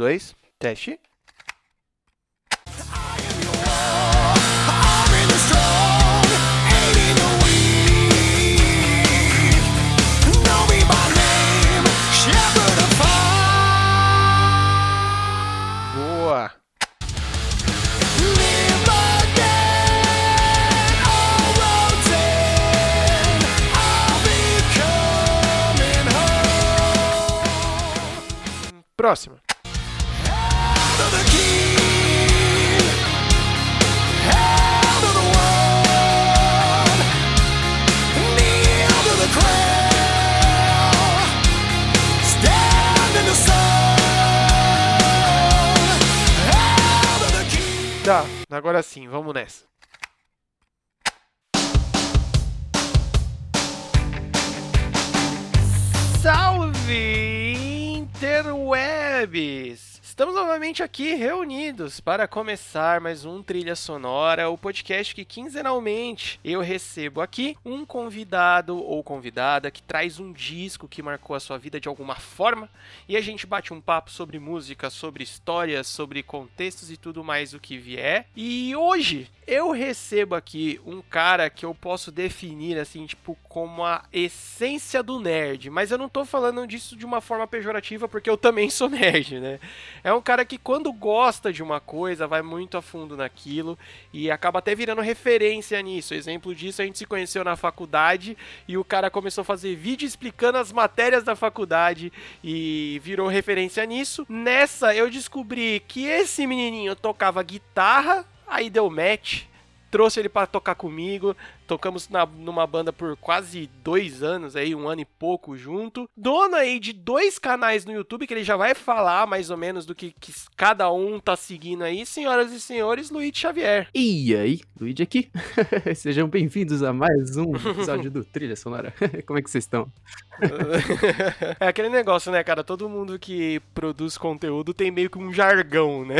dois, teste. Boa! Próxima. Estamos novamente aqui reunidos para começar mais um Trilha Sonora, o podcast que quinzenalmente eu recebo aqui um convidado ou convidada que traz um disco que marcou a sua vida de alguma forma e a gente bate um papo sobre música, sobre histórias, sobre contextos e tudo mais o que vier. E hoje eu recebo aqui um cara que eu posso definir assim, tipo, como a essência do nerd, mas eu não tô falando disso de uma forma pejorativa porque eu também sou nerd, né? É um cara que quando gosta de uma coisa vai muito a fundo naquilo e acaba até virando referência nisso. Exemplo disso, a gente se conheceu na faculdade e o cara começou a fazer vídeo explicando as matérias da faculdade e virou referência nisso. Nessa eu descobri que esse menininho tocava guitarra, aí deu match, trouxe ele para tocar comigo, Tocamos na, numa banda por quase dois anos, aí, um ano e pouco junto. Dono aí de dois canais no YouTube, que ele já vai falar mais ou menos do que, que cada um tá seguindo aí. Senhoras e senhores, Luiz Xavier. E aí, Luiz aqui. Sejam bem-vindos a mais um episódio do Trilha Sonora. Como é que vocês estão? é aquele negócio, né, cara? Todo mundo que produz conteúdo tem meio que um jargão, né?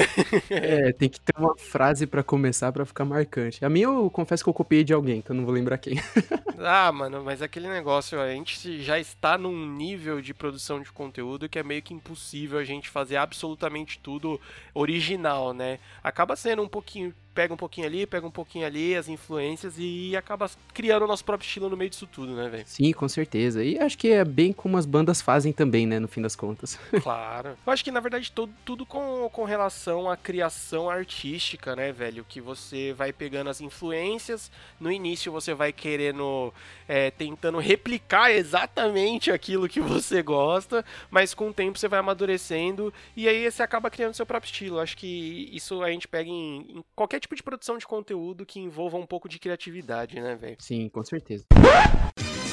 é, tem que ter uma frase para começar para ficar marcante. A minha eu confesso que eu copiei de alguém, que eu não vou lembrar quem. ah, mano, mas aquele negócio, a gente já está num nível de produção de conteúdo que é meio que impossível a gente fazer absolutamente tudo original, né? Acaba sendo um pouquinho pega um pouquinho ali, pega um pouquinho ali, as influências e acaba criando o nosso próprio estilo no meio disso tudo, né, velho? Sim, com certeza. E acho que é bem como as bandas fazem também, né, no fim das contas. Claro. Eu acho que, na verdade, tudo, tudo com, com relação à criação artística, né, velho? Que você vai pegando as influências, no início você vai querendo, é, tentando replicar exatamente aquilo que você gosta, mas com o tempo você vai amadurecendo e aí você acaba criando seu próprio estilo. Acho que isso a gente pega em, em qualquer tipo de produção de conteúdo que envolva um pouco de criatividade, né, velho? Sim, com certeza.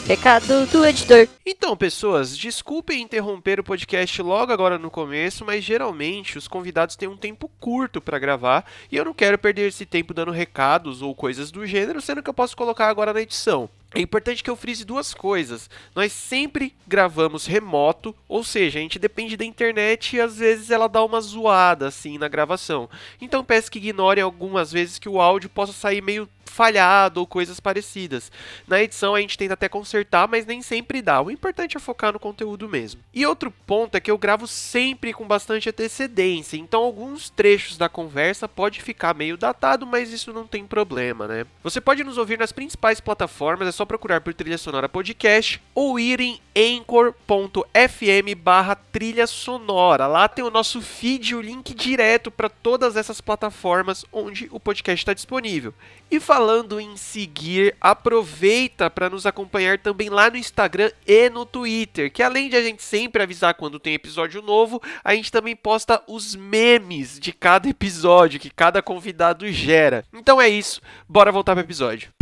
Recado do editor. Então, pessoas, desculpem interromper o podcast logo agora no começo, mas geralmente os convidados têm um tempo curto para gravar e eu não quero perder esse tempo dando recados ou coisas do gênero, sendo que eu posso colocar agora na edição. É importante que eu frise duas coisas. Nós sempre gravamos remoto, ou seja, a gente depende da internet e às vezes ela dá uma zoada assim na gravação. Então peço que ignorem algumas vezes que o áudio possa sair meio falhado ou coisas parecidas. Na edição a gente tenta até consertar, mas nem sempre dá. O importante é focar no conteúdo mesmo. E outro ponto é que eu gravo sempre com bastante antecedência, então alguns trechos da conversa pode ficar meio datado, mas isso não tem problema, né? Você pode nos ouvir nas principais plataformas, é só procurar por Trilha Sonora Podcast ou ir em anchor.fm barra trilha sonora. Lá tem o nosso feed, o link direto para todas essas plataformas onde o podcast está disponível. E falando em seguir, aproveita para nos acompanhar também lá no Instagram e no Twitter, que além de a gente sempre avisar quando tem episódio novo, a gente também posta os memes de cada episódio que cada convidado gera. Então é isso, bora voltar pro episódio.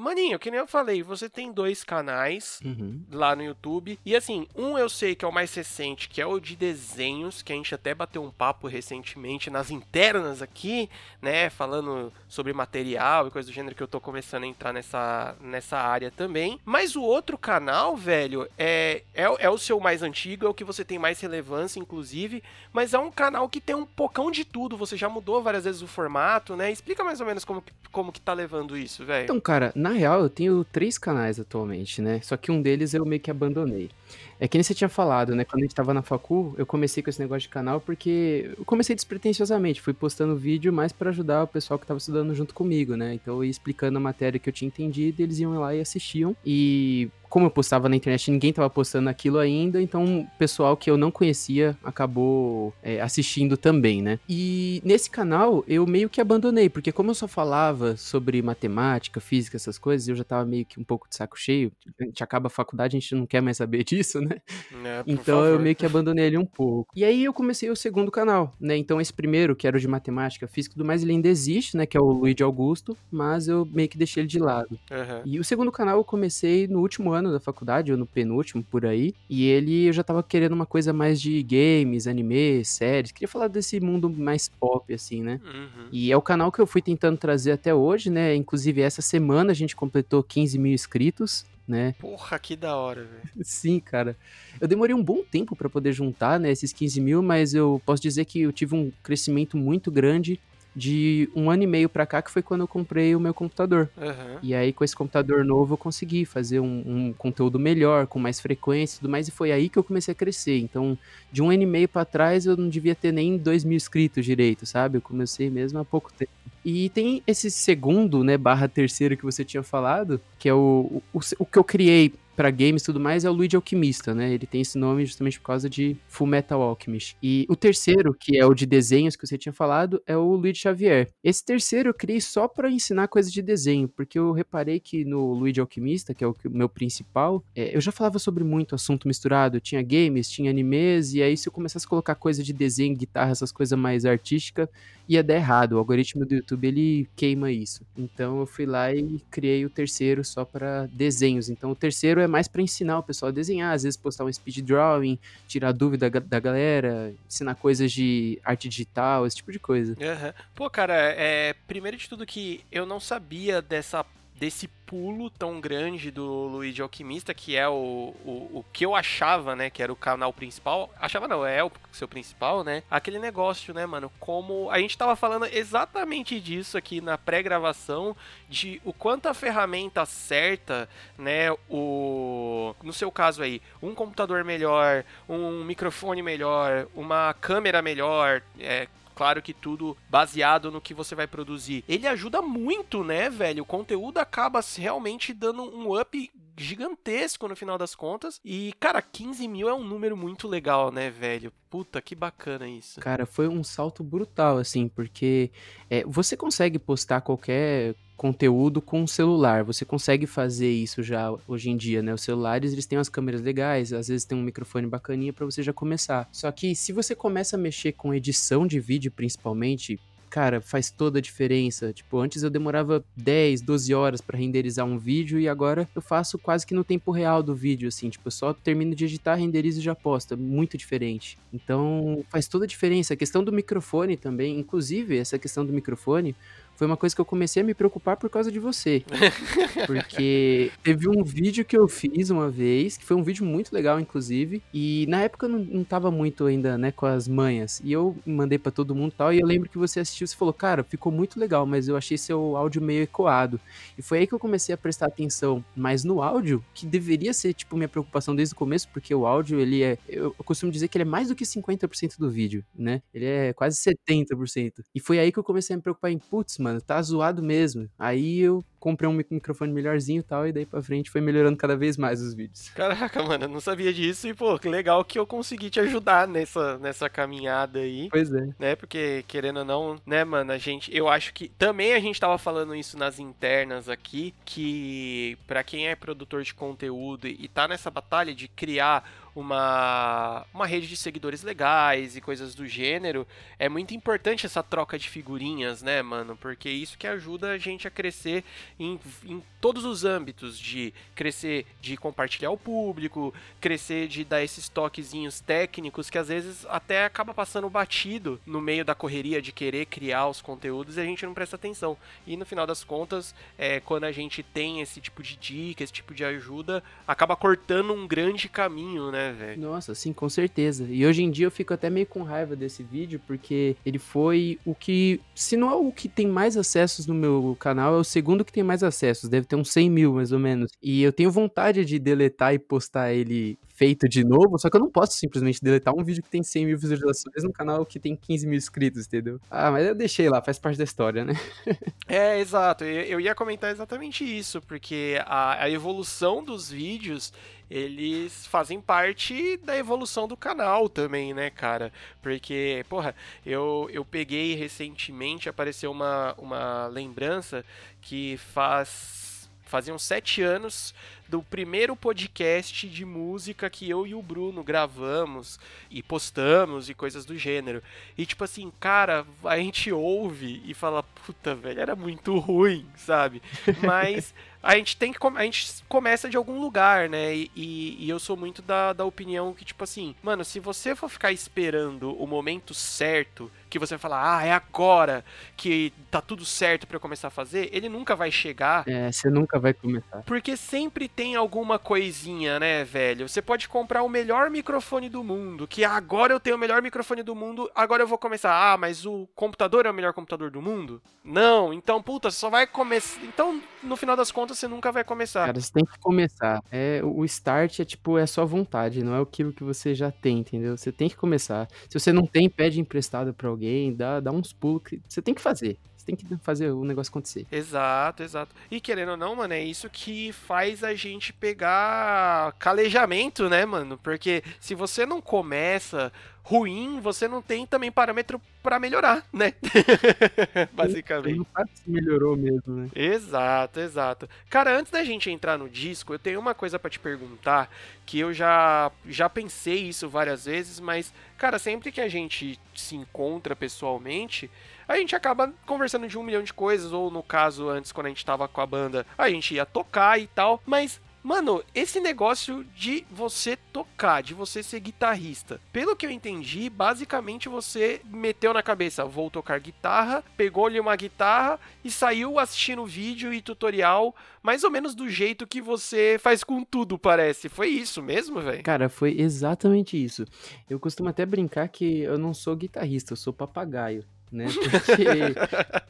Maninho, que nem eu falei, você tem dois canais uhum. lá no YouTube. E assim, um eu sei que é o mais recente, que é o de desenhos, que a gente até bateu um papo recentemente nas internas aqui, né? Falando sobre material e coisa do gênero que eu tô começando a entrar nessa, nessa área também. Mas o outro canal, velho, é, é, é o seu mais antigo, é o que você tem mais relevância, inclusive. Mas é um canal que tem um pocão de tudo. Você já mudou várias vezes o formato, né? Explica mais ou menos como, como que tá levando isso, velho. Então, cara, na real, eu tenho três canais atualmente, né? Só que um deles eu meio que abandonei. É que nem você tinha falado, né? Quando a gente tava na facul, eu comecei com esse negócio de canal porque eu comecei despretensiosamente, fui postando vídeo mais pra ajudar o pessoal que tava estudando junto comigo, né? Então eu ia explicando a matéria que eu tinha entendido, eles iam lá e assistiam. E como eu postava na internet, ninguém tava postando aquilo ainda, então o pessoal que eu não conhecia acabou é, assistindo também, né? E nesse canal eu meio que abandonei, porque como eu só falava sobre matemática, física, essas coisas, eu já tava meio que um pouco de saco cheio. A gente acaba a faculdade, a gente não quer mais saber disso, né? É, Então eu favor. meio que abandonei ele um pouco. E aí eu comecei o segundo canal, né? Então esse primeiro, que era o de matemática, física e tudo mais, ele ainda existe, né? Que é o Luigi Augusto, mas eu meio que deixei ele de lado. Aham. E o segundo canal eu comecei no último ano da faculdade, ou no penúltimo, por aí. E ele eu já tava querendo uma coisa mais de games, anime, séries. Queria falar desse mundo mais pop, assim, né? Uhum. E é o canal que eu fui tentando trazer até hoje, né? Inclusive, essa semana a gente completou 15 mil inscritos, né? Porra, que da hora, velho. Sim, cara. Eu demorei um bom tempo pra poder juntar, né, esses 15 mil, mas eu posso dizer que eu tive um crescimento muito grande de um ano e meio pra cá, que foi quando eu comprei o meu computador. Aham. E aí, com esse computador novo, eu consegui fazer um, um conteúdo melhor, com mais frequência e tudo mais, e foi aí que eu comecei a crescer. Então, de um ano e meio pra trás, eu não devia ter nem 2 mil inscritos direito, sabe? Eu comecei mesmo há pouco tempo. E tem esse segundo, né, barra terceiro que você tinha falado, que é o, o, o que eu criei pra games e tudo mais, é o Luigi Alquimista, né? Ele tem esse nome justamente por causa de Full Metal Alchemist. E o terceiro, que é o de desenhos que você tinha falado, é o Luigi Xavier. Esse terceiro eu criei só pra ensinar coisas de desenho, porque eu reparei que no Luigi Alquimista, que é o meu principal, é, eu já falava sobre muito assunto misturado. Tinha games, tinha animes, e aí se eu começasse a colocar coisa de desenho, guitarra, essas coisas mais artísticas, ia dar errado. O algoritmo do YouTube ele queima isso. Então eu fui lá e criei o terceiro só para desenhos. Então o terceiro é mais para ensinar o pessoal a desenhar, às vezes postar um speed drawing, tirar dúvida da galera, ensinar coisas de arte digital, esse tipo de coisa. Aham. Pô, cara, é, primeiro de tudo que eu não sabia dessa desse pulo tão grande do Luigi Alquimista, que é o, o, o que eu achava, né, que era o canal principal. Achava não, é o seu principal, né? Aquele negócio, né, mano, como a gente tava falando exatamente disso aqui na pré-gravação, de o quanto a ferramenta certa, né, o no seu caso aí, um computador melhor, um microfone melhor, uma câmera melhor, é, Claro que tudo baseado no que você vai produzir. Ele ajuda muito, né, velho? O conteúdo acaba realmente dando um up gigantesco no final das contas. E, cara, 15 mil é um número muito legal, né, velho? Puta, que bacana isso. Cara, foi um salto brutal, assim, porque é, você consegue postar qualquer conteúdo com o celular, você consegue fazer isso já hoje em dia, né? Os celulares, eles têm umas câmeras legais, às vezes tem um microfone bacaninha pra você já começar. Só que se você começa a mexer com edição de vídeo, principalmente, cara, faz toda a diferença. Tipo, antes eu demorava 10, 12 horas pra renderizar um vídeo e agora eu faço quase que no tempo real do vídeo, assim. Tipo, eu só termino de editar, renderizo e já posto. É muito diferente. Então, faz toda a diferença. A questão do microfone também, inclusive, essa questão do microfone foi uma coisa que eu comecei a me preocupar por causa de você. Porque teve um vídeo que eu fiz uma vez, que foi um vídeo muito legal, inclusive, e na época eu não, não tava muito ainda, né, com as manhas. E eu mandei pra todo mundo e tal, e eu lembro que você assistiu e falou, cara, ficou muito legal, mas eu achei seu áudio meio ecoado. E foi aí que eu comecei a prestar atenção mais no áudio, que deveria ser, tipo, minha preocupação desde o começo, porque o áudio, ele é. Eu, eu costumo dizer que ele é mais do que 50% do vídeo, né? Ele é quase 70%. E foi aí que eu comecei a me preocupar em, putz, mano, tá zoado mesmo. Aí eu comprei um mic- microfone melhorzinho e tal, e daí pra frente foi melhorando cada vez mais os vídeos. Caraca, mano, eu não sabia disso e, pô, que legal que eu consegui te ajudar nessa, nessa caminhada aí. Pois é. né? Porque, querendo ou não, né, mano, a gente. Eu acho que. Também a gente tava falando isso nas internas aqui. Que pra quem é produtor de conteúdo e tá nessa batalha de criar uma, uma rede de seguidores legais e coisas do gênero, é muito importante essa troca de figurinhas, né, mano? Porque isso que ajuda a gente a crescer em, em todos os âmbitos, de crescer de compartilhar o público, crescer de dar esses toquezinhos técnicos que às vezes até acaba passando batido no meio da correria de querer criar os conteúdos e a gente não presta atenção. E no final das contas, é, quando a gente tem esse tipo de dica, esse tipo de ajuda, acaba cortando um grande caminho, né, velho? Nossa, sim, com certeza. E hoje em dia eu fico até meio com raiva desse vídeo, porque ele foi o que, se não é o que tem mais acessos no meu canal, é o segundo que tem mais acessos, deve ter uns 100 mil mais ou menos. E eu tenho vontade de deletar e postar ele feito de novo, só que eu não posso simplesmente deletar um vídeo que tem 100 mil visualizações no canal que tem 15 mil inscritos, entendeu? Ah, mas eu deixei lá, faz parte da história, né? é, exato. Eu ia comentar exatamente isso, porque a, a evolução dos vídeos eles fazem parte da evolução do canal também, né, cara? Porque, porra, eu, eu peguei recentemente, apareceu uma, uma lembrança que faz. Faziam sete anos do primeiro podcast de música que eu e o Bruno gravamos e postamos e coisas do gênero. E tipo assim, cara, a gente ouve e fala, puta, velho, era muito ruim, sabe? Mas a gente tem que a gente começa de algum lugar, né? E, e, eu sou muito da, da opinião que, tipo assim, mano, se você for ficar esperando o momento certo, que você vai falar, ah, é agora que tá tudo certo para eu começar a fazer, ele nunca vai chegar. É, você nunca vai começar. Porque sempre tem alguma coisinha, né, velho? Você pode comprar o melhor microfone do mundo, que agora eu tenho o melhor microfone do mundo, agora eu vou começar. Ah, mas o computador é o melhor computador do mundo? Não, então, puta, só vai começar. Então, no final das contas, você nunca vai começar. Cara, você tem que começar. É, o start é tipo, é sua vontade, não é aquilo que você já tem, entendeu? Você tem que começar. Se você não tem, pede emprestado para alguém, dá, dá uns pulos. Você tem que fazer. Tem que fazer o negócio acontecer. Exato, exato. E querendo ou não, mano, é isso que faz a gente pegar calejamento, né, mano? Porque se você não começa ruim, você não tem também parâmetro para melhorar, né? Basicamente. Não se melhorou mesmo, né? Exato, exato. Cara, antes da gente entrar no disco, eu tenho uma coisa para te perguntar que eu já já pensei isso várias vezes, mas cara, sempre que a gente se encontra pessoalmente, a gente acaba conversando de um milhão de coisas, ou no caso, antes, quando a gente tava com a banda, a gente ia tocar e tal, mas Mano, esse negócio de você tocar, de você ser guitarrista, pelo que eu entendi, basicamente você meteu na cabeça, vou tocar guitarra, pegou-lhe uma guitarra e saiu assistindo vídeo e tutorial, mais ou menos do jeito que você faz com tudo, parece. Foi isso mesmo, velho? Cara, foi exatamente isso. Eu costumo até brincar que eu não sou guitarrista, eu sou papagaio né? Porque,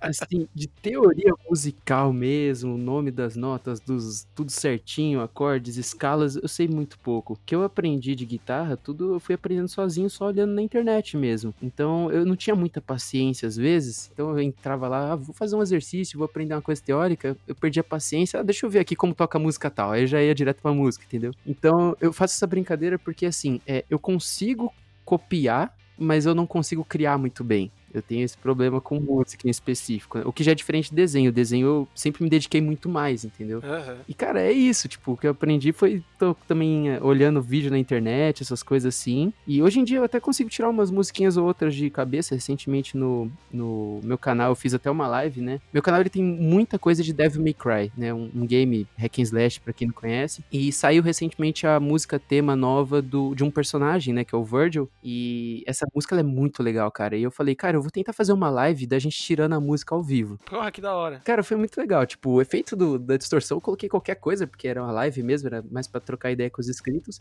assim, de teoria musical mesmo, o nome das notas, dos tudo certinho, acordes, escalas, eu sei muito pouco. O que eu aprendi de guitarra, tudo eu fui aprendendo sozinho, só olhando na internet mesmo. Então, eu não tinha muita paciência às vezes, então eu entrava lá, ah, vou fazer um exercício, vou aprender uma coisa teórica, eu perdi a paciência, ah, deixa eu ver aqui como toca a música tal, aí eu já ia direto pra música, entendeu? Então, eu faço essa brincadeira porque, assim, é, eu consigo copiar mas eu não consigo criar muito bem. Eu tenho esse problema com música em específico. Né? O que já é diferente de desenho. O desenho eu sempre me dediquei muito mais, entendeu? Uhum. E, cara, é isso. Tipo, o que eu aprendi foi tô também eh, olhando vídeo na internet, essas coisas assim. E hoje em dia eu até consigo tirar umas musiquinhas ou outras de cabeça. Recentemente no, no meu canal eu fiz até uma live, né? Meu canal ele tem muita coisa de Devil May Cry, né? Um, um game hack and slash, pra quem não conhece. E saiu recentemente a música tema nova do, de um personagem, né? Que é o Virgil. E essa música é muito legal, cara. E eu falei, cara, eu vou tentar fazer uma live da gente tirando a música ao vivo. Porra, que da hora. Cara, foi muito legal. Tipo, o efeito do, da distorção, eu coloquei qualquer coisa, porque era uma live mesmo, era mais para trocar ideia com os inscritos.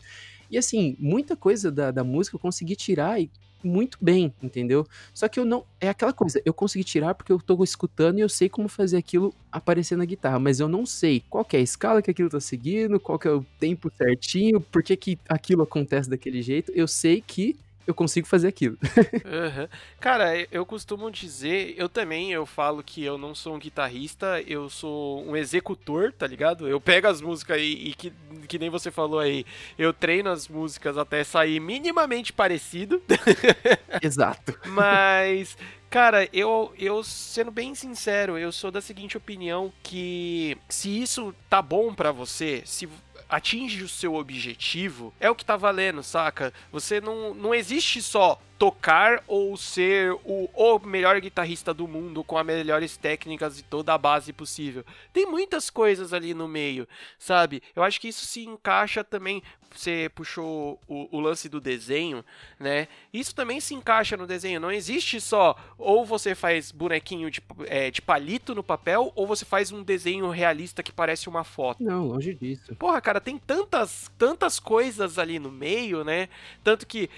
E assim, muita coisa da, da música eu consegui tirar e muito bem, entendeu? Só que eu não. É aquela coisa, eu consegui tirar porque eu tô escutando e eu sei como fazer aquilo aparecer na guitarra, mas eu não sei qual é a escala que aquilo tá seguindo, qual é o tempo certinho, por que, que aquilo acontece daquele jeito. Eu sei que eu consigo fazer aquilo. uhum. Cara, eu costumo dizer, eu também, eu falo que eu não sou um guitarrista, eu sou um executor, tá ligado? Eu pego as músicas aí e que, que nem você falou aí, eu treino as músicas até sair minimamente parecido. Exato. Mas, Cara, eu, eu sendo bem sincero, eu sou da seguinte opinião que se isso tá bom para você, se atinge o seu objetivo, é o que tá valendo, saca? Você não, não existe só tocar ou ser o, o melhor guitarrista do mundo com as melhores técnicas e toda a base possível. Tem muitas coisas ali no meio, sabe? Eu acho que isso se encaixa também. Você puxou o, o lance do desenho, né? Isso também se encaixa no desenho. Não existe só ou você faz bonequinho de, é, de palito no papel ou você faz um desenho realista que parece uma foto. Não, longe disso. Porra, cara, tem tantas, tantas coisas ali no meio, né? Tanto que,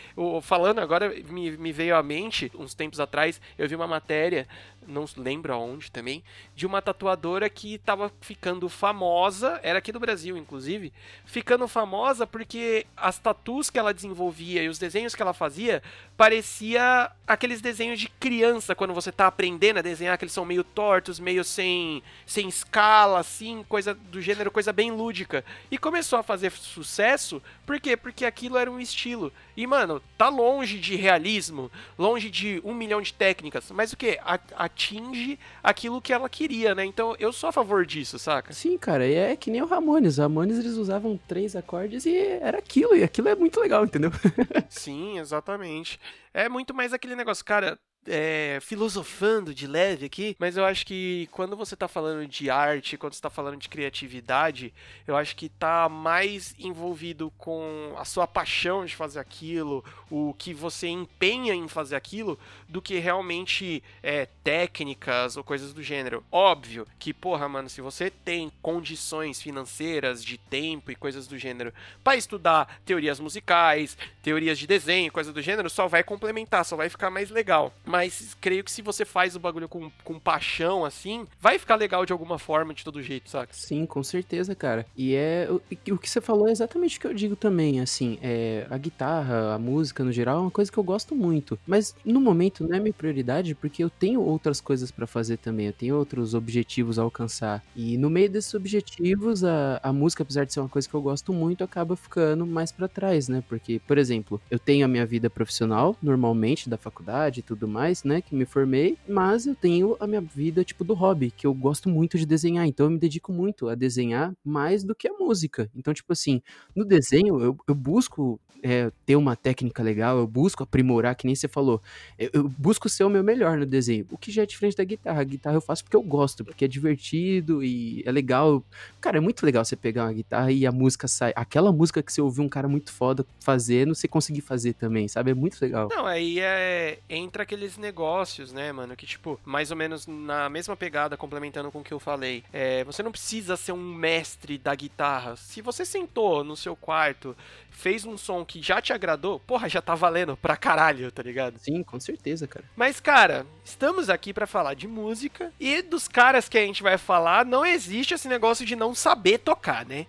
falando agora, me, me veio à mente, uns tempos atrás, eu vi uma matéria, não lembro aonde também, de uma tatuadora que tava ficando famosa, era aqui do Brasil, inclusive, ficando famosa porque as tatus que ela desenvolvia e os desenhos que ela fazia parecia aqueles desenhos de criança quando você tá aprendendo a desenhar, que eles são meio tortos, meio sem, sem escala, assim, coisa do gênero, coisa bem lúdica. E começou a fazer sucesso, por quê? Porque aquilo era um estilo. E, mano, tá longe de realismo, longe de um milhão de técnicas, mas o que? Atinge aquilo que ela queria, né? Então eu sou a favor disso, saca? Sim, cara, e é que nem o Ramones. O Ramones eles usavam três acordes e era aquilo, e aquilo é muito legal, entendeu? Sim, exatamente. É muito mais aquele negócio, cara é, filosofando de leve aqui, mas eu acho que quando você está falando de arte, quando está falando de criatividade, eu acho que está mais envolvido com a sua paixão de fazer aquilo, o que você empenha em fazer aquilo, do que realmente é, técnicas ou coisas do gênero. Óbvio que, porra, mano, se você tem condições financeiras, de tempo e coisas do gênero para estudar teorias musicais, teorias de desenho, coisas do gênero, só vai complementar, só vai ficar mais legal. Mas creio que se você faz o bagulho com, com paixão, assim, vai ficar legal de alguma forma, de todo jeito, saca? Sim, com certeza, cara. E é. O, o que você falou é exatamente o que eu digo também, assim. É, a guitarra, a música no geral, é uma coisa que eu gosto muito. Mas no momento não é minha prioridade, porque eu tenho outras coisas para fazer também. Eu tenho outros objetivos a alcançar. E no meio desses objetivos, a, a música, apesar de ser uma coisa que eu gosto muito, acaba ficando mais para trás, né? Porque, por exemplo, eu tenho a minha vida profissional, normalmente, da faculdade e tudo mais mais, né, que me formei, mas eu tenho a minha vida, tipo, do hobby, que eu gosto muito de desenhar, então eu me dedico muito a desenhar mais do que a música. Então, tipo assim, no desenho eu, eu busco é, ter uma técnica legal, eu busco aprimorar, que nem você falou, eu, eu, busco ser o meu melhor no desenho, o que já é diferente da guitarra. A guitarra eu faço porque eu gosto, porque é divertido e é legal. Cara, é muito legal você pegar uma guitarra e a música sai. Aquela música que você ouviu um cara muito foda fazendo, você conseguir fazer também, sabe? É muito legal. Não, aí é. Entra aquele negócios, né, mano? Que, tipo, mais ou menos na mesma pegada, complementando com o que eu falei. É, você não precisa ser um mestre da guitarra. Se você sentou no seu quarto, fez um som que já te agradou, porra, já tá valendo pra caralho, tá ligado? Sim, com certeza, cara. Mas, cara, estamos aqui para falar de música e dos caras que a gente vai falar, não existe esse negócio de não saber tocar, né?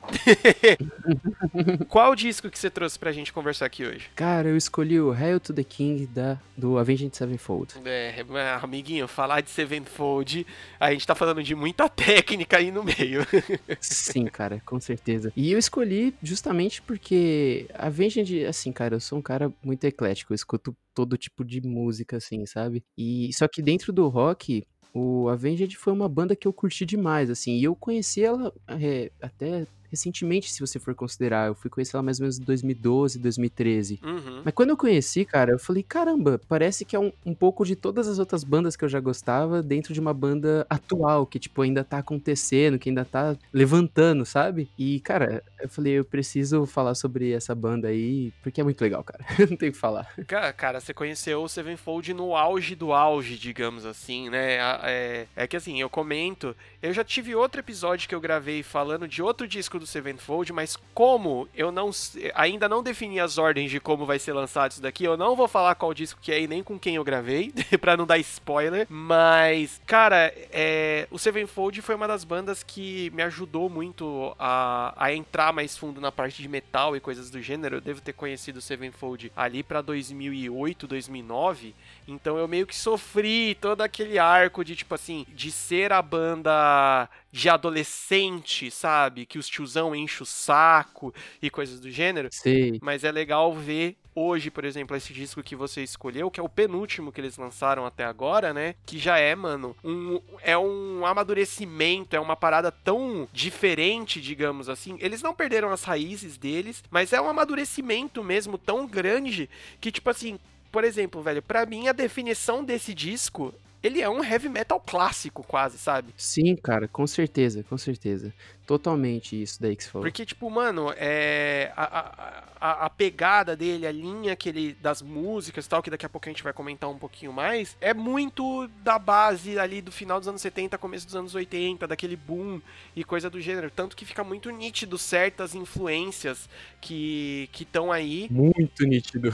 Qual disco que você trouxe pra gente conversar aqui hoje? Cara, eu escolhi o Hail to the King da, do Avenged Sevenfold. É, amiguinho, falar de Sevenfold, a gente tá falando de muita técnica aí no meio. Sim, cara, com certeza. E eu escolhi justamente porque Avenged, assim, cara, eu sou um cara muito eclético, eu escuto todo tipo de música, assim, sabe? E só que dentro do rock, o Avenged foi uma banda que eu curti demais, assim, e eu conheci ela é, até recentemente, se você for considerar. Eu fui conhecer ela mais ou menos em 2012, 2013. Uhum. Mas quando eu conheci, cara, eu falei, caramba, parece que é um, um pouco de todas as outras bandas que eu já gostava dentro de uma banda atual, que, tipo, ainda tá acontecendo, que ainda tá levantando, sabe? E, cara, eu falei, eu preciso falar sobre essa banda aí, porque é muito legal, cara. Não tenho o que falar. Cara, você conheceu o Sevenfold no auge do auge, digamos assim, né? É, é que assim, eu comento, eu já tive outro episódio que eu gravei falando de outro disco do Sevenfold, mas como eu não ainda não defini as ordens de como vai ser lançado isso daqui, eu não vou falar qual disco que é e nem com quem eu gravei, para não dar spoiler. Mas, cara, é, o Sevenfold foi uma das bandas que me ajudou muito a, a entrar mais fundo na parte de metal e coisas do gênero. Eu devo ter conhecido o Sevenfold ali para 2008, 2009. Então eu meio que sofri todo aquele arco de tipo assim, de ser a banda de adolescente, sabe? Que os tiozão enchem o saco e coisas do gênero. Sim. Mas é legal ver hoje, por exemplo, esse disco que você escolheu, que é o penúltimo que eles lançaram até agora, né? Que já é, mano, um, é um amadurecimento, é uma parada tão diferente, digamos assim. Eles não perderam as raízes deles, mas é um amadurecimento mesmo tão grande que, tipo assim, por exemplo, velho, para mim a definição desse disco ele é um heavy metal clássico, quase, sabe? Sim, cara, com certeza, com certeza. Totalmente isso daí que você falou. Porque, tipo, mano, é. A, a, a, pegada dele, a linha que ele. das músicas e tal, que daqui a pouco a gente vai comentar um pouquinho mais, é muito da base ali do final dos anos 70, começo dos anos 80, daquele boom e coisa do gênero. Tanto que fica muito nítido certas influências que estão aí, Muito nítido.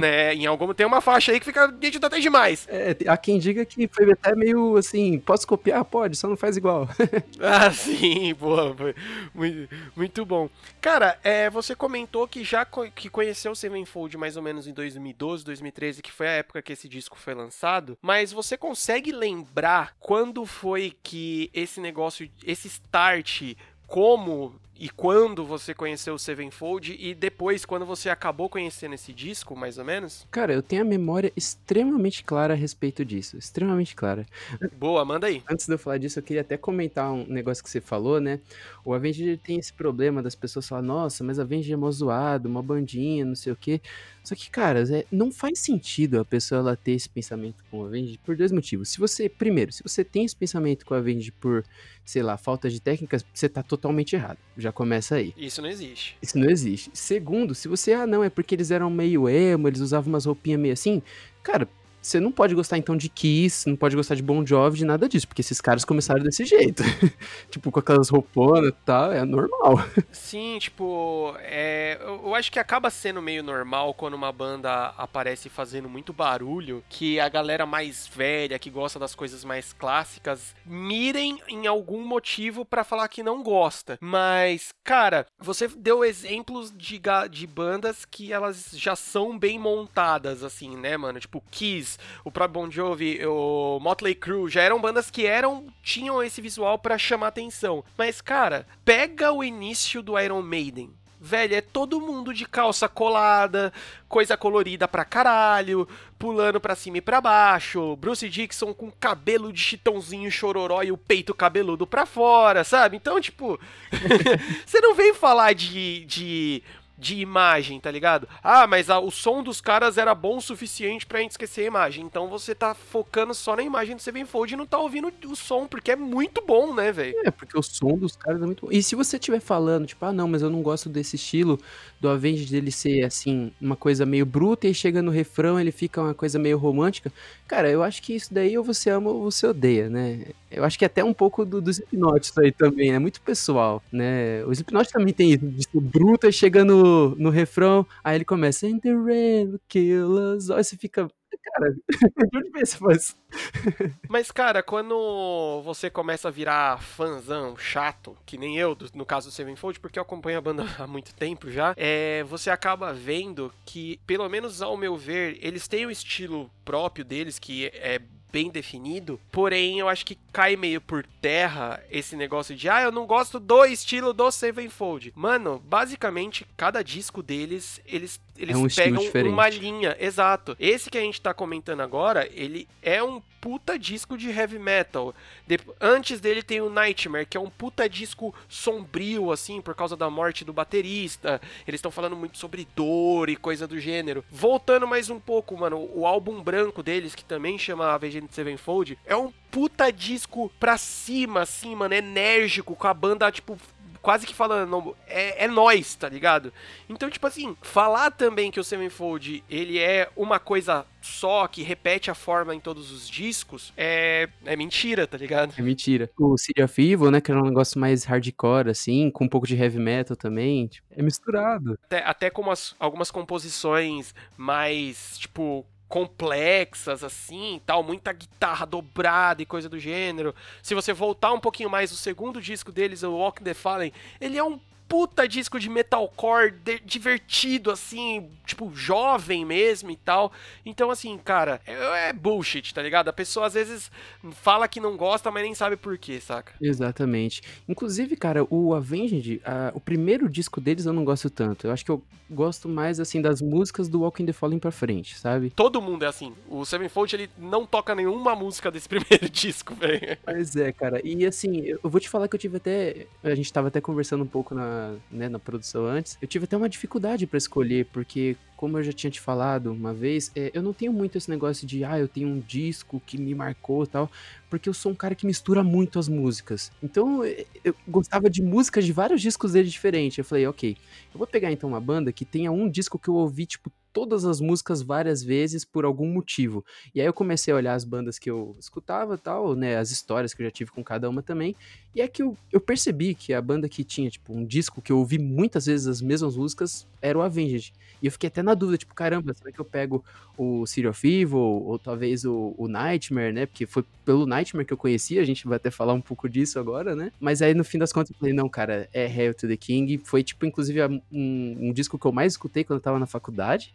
né? Em algum. Tem uma faixa aí que fica nítido até demais. É, há quem diga que foi até meio assim, posso copiar? Pode, só não faz igual. Ah, sim, boa. foi Muito, muito bom. Cara, é, você comentou que já co- que conheceu o Sevenfold mais ou menos em 2012, 2013, que foi a época que esse disco foi lançado, mas você consegue lembrar quando foi que esse negócio, esse start, como e quando você conheceu o Sevenfold e depois quando você acabou conhecendo esse disco, mais ou menos? Cara, eu tenho a memória extremamente clara a respeito disso. Extremamente clara. Boa, manda aí. Antes de eu falar disso, eu queria até comentar um negócio que você falou, né? O Avenged tem esse problema das pessoas falarem, nossa, mas Avenged é mó zoado, uma bandinha, não sei o quê. Só que, cara, é- não faz sentido a pessoa ela ter esse pensamento com o Avenged por dois motivos. Se você, primeiro, se você tem esse pensamento com o Avenged por, sei lá, falta de técnicas, você tá totalmente errado. Já começa aí. Isso não existe. Isso não existe. Segundo, se você, ah, não, é porque eles eram meio emo, eles usavam umas roupinhas meio assim, cara, você não pode gostar então de Kiss, não pode gostar de Bon Jovi, de nada disso, porque esses caras começaram desse jeito. tipo, com aquelas rouponas e tal, é normal. Sim, tipo, é, eu acho que acaba sendo meio normal quando uma banda aparece fazendo muito barulho, que a galera mais velha, que gosta das coisas mais clássicas, mirem em algum motivo pra falar que não gosta. Mas, cara, você deu exemplos de, de bandas que elas já são bem montadas, assim, né, mano? Tipo, Kiss, o próprio Bon Jovi, o Motley Crue, já eram bandas que eram tinham esse visual pra chamar atenção. Mas, cara, pega o início do Iron Maiden. Velho, é todo mundo de calça colada, coisa colorida pra caralho, pulando pra cima e pra baixo, Bruce Dixon com cabelo de chitãozinho chororó e o peito cabeludo pra fora, sabe? Então, tipo, você não vem falar de, de, de imagem, tá ligado? Ah, mas a- o som dos caras era bom o suficiente pra gente esquecer a imagem. Então você tá focando só na imagem do Sevenfold e não tá ouvindo o som, porque é muito bom, né, velho? É, porque o som dos caras é muito bom. E se você estiver falando, tipo, ah, não, mas eu não gosto desse estilo do Avenged dele ser, assim, uma coisa meio bruta e chega no refrão ele fica uma coisa meio romântica, cara, eu acho que isso daí ou você ama ou você odeia, né? Eu acho que até um pouco do, dos isso aí também, é muito pessoal, né? O Slipknot também tem isso, de bruta e no refrão, aí ele começa, And the rain kill us all", aí você fica, cara, de onde vem essa voz? Mas, cara, quando você começa a virar fãzão chato, que nem eu, no caso do Sevenfold, porque eu acompanho a banda há muito tempo já, é, você acaba vendo que, pelo menos ao meu ver, eles têm um estilo próprio deles, que é bem definido, porém eu acho que cai meio por terra esse negócio de ah, eu não gosto do estilo do Sevenfold. Mano, basicamente, cada disco deles, eles, eles um estilo pegam diferente. uma linha, exato. Esse que a gente tá comentando agora, ele é um puta disco de heavy metal. De- Antes dele tem o Nightmare, que é um puta disco sombrio, assim, por causa da morte do baterista. Eles estão falando muito sobre dor e coisa do gênero. Voltando mais um pouco, mano, o álbum branco deles, que também chama Avenged Sevenfold, é um puta disco pra cima, assim, mano, enérgico, com a banda, tipo, quase que falando, é, é nós, tá ligado? Então, tipo assim, falar também que o Sevenfold, ele é uma coisa só, que repete a forma em todos os discos, é, é mentira, tá ligado? É mentira. O City of Evil, né, que era um negócio mais hardcore, assim, com um pouco de heavy metal também, tipo, é misturado. Até, até como as- algumas composições mais, tipo, complexas, assim, tal, muita guitarra dobrada e coisa do gênero. Se você voltar um pouquinho mais, o segundo disco deles, o Walk the Fallen, ele é um puta disco de metalcore de- divertido, assim, tipo, jovem mesmo e tal. Então, assim, cara, é, é bullshit, tá ligado? A pessoa às vezes fala que não gosta, mas nem sabe por quê, saca? Exatamente. Inclusive, cara, o Avenged, a- o primeiro disco deles eu não gosto tanto. Eu acho que eu gosto mais, assim, das músicas do Walking the Fallen pra frente, sabe? Todo mundo é assim. O Sevenfold, ele não toca nenhuma música desse primeiro disco, velho. Mas é, cara. E assim, eu vou te falar que eu tive até. A gente tava até conversando um pouco na, na, né, na produção antes, eu tive até uma dificuldade pra escolher, porque como eu já tinha te falado uma vez, é, eu não tenho muito esse negócio de, ah, eu tenho um disco que me marcou tal, porque eu sou um cara que mistura muito as músicas. Então, eu, eu gostava de músicas de vários discos dele diferentes. Eu falei, ok, eu vou pegar então uma banda que tenha um disco que eu ouvi, tipo, todas as músicas várias vezes por algum motivo. E aí eu comecei a olhar as bandas que eu escutava tal, né, as histórias que eu já tive com cada uma também, e é que eu, eu percebi que a banda que tinha, tipo, um disco que eu ouvi muitas vezes as mesmas músicas era o Avenged. E eu fiquei até na dúvida, tipo, caramba, será que eu pego o City of Evil, ou, ou talvez o, o, Nightmare, né? Porque foi pelo Nightmare que eu conheci, a gente vai até falar um pouco disso agora, né? Mas aí no fim das contas eu falei, não, cara, é Hail to the King. Foi, tipo, inclusive um, um disco que eu mais escutei quando eu tava na faculdade.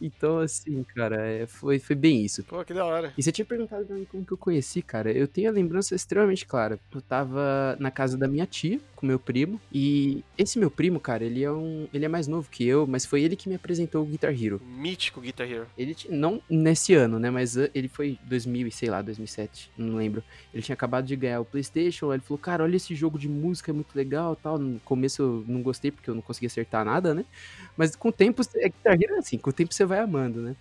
Então, assim, cara, é, foi, foi bem isso. Pô, que da hora. E você tinha perguntado pra mim como que eu conheci, cara. Eu tenho a lembrança extremamente clara. Eu tava na casa da minha tia, com meu primo, e esse meu primo, cara, ele é um. Ele é mais novo que eu, mas foi ele que me apresentou o Guitar Hero. Mítico Guitar Hero. Ele, não nesse ano, né, mas ele foi 2000 e sei lá, 2007, não lembro. Ele tinha acabado de ganhar o PlayStation, ele falou, cara, olha esse jogo de música, é muito legal tal. No começo eu não gostei porque eu não conseguia acertar nada, né? Mas com o tempo, é Guitar Hero é assim, com o tempo você vai amando, né?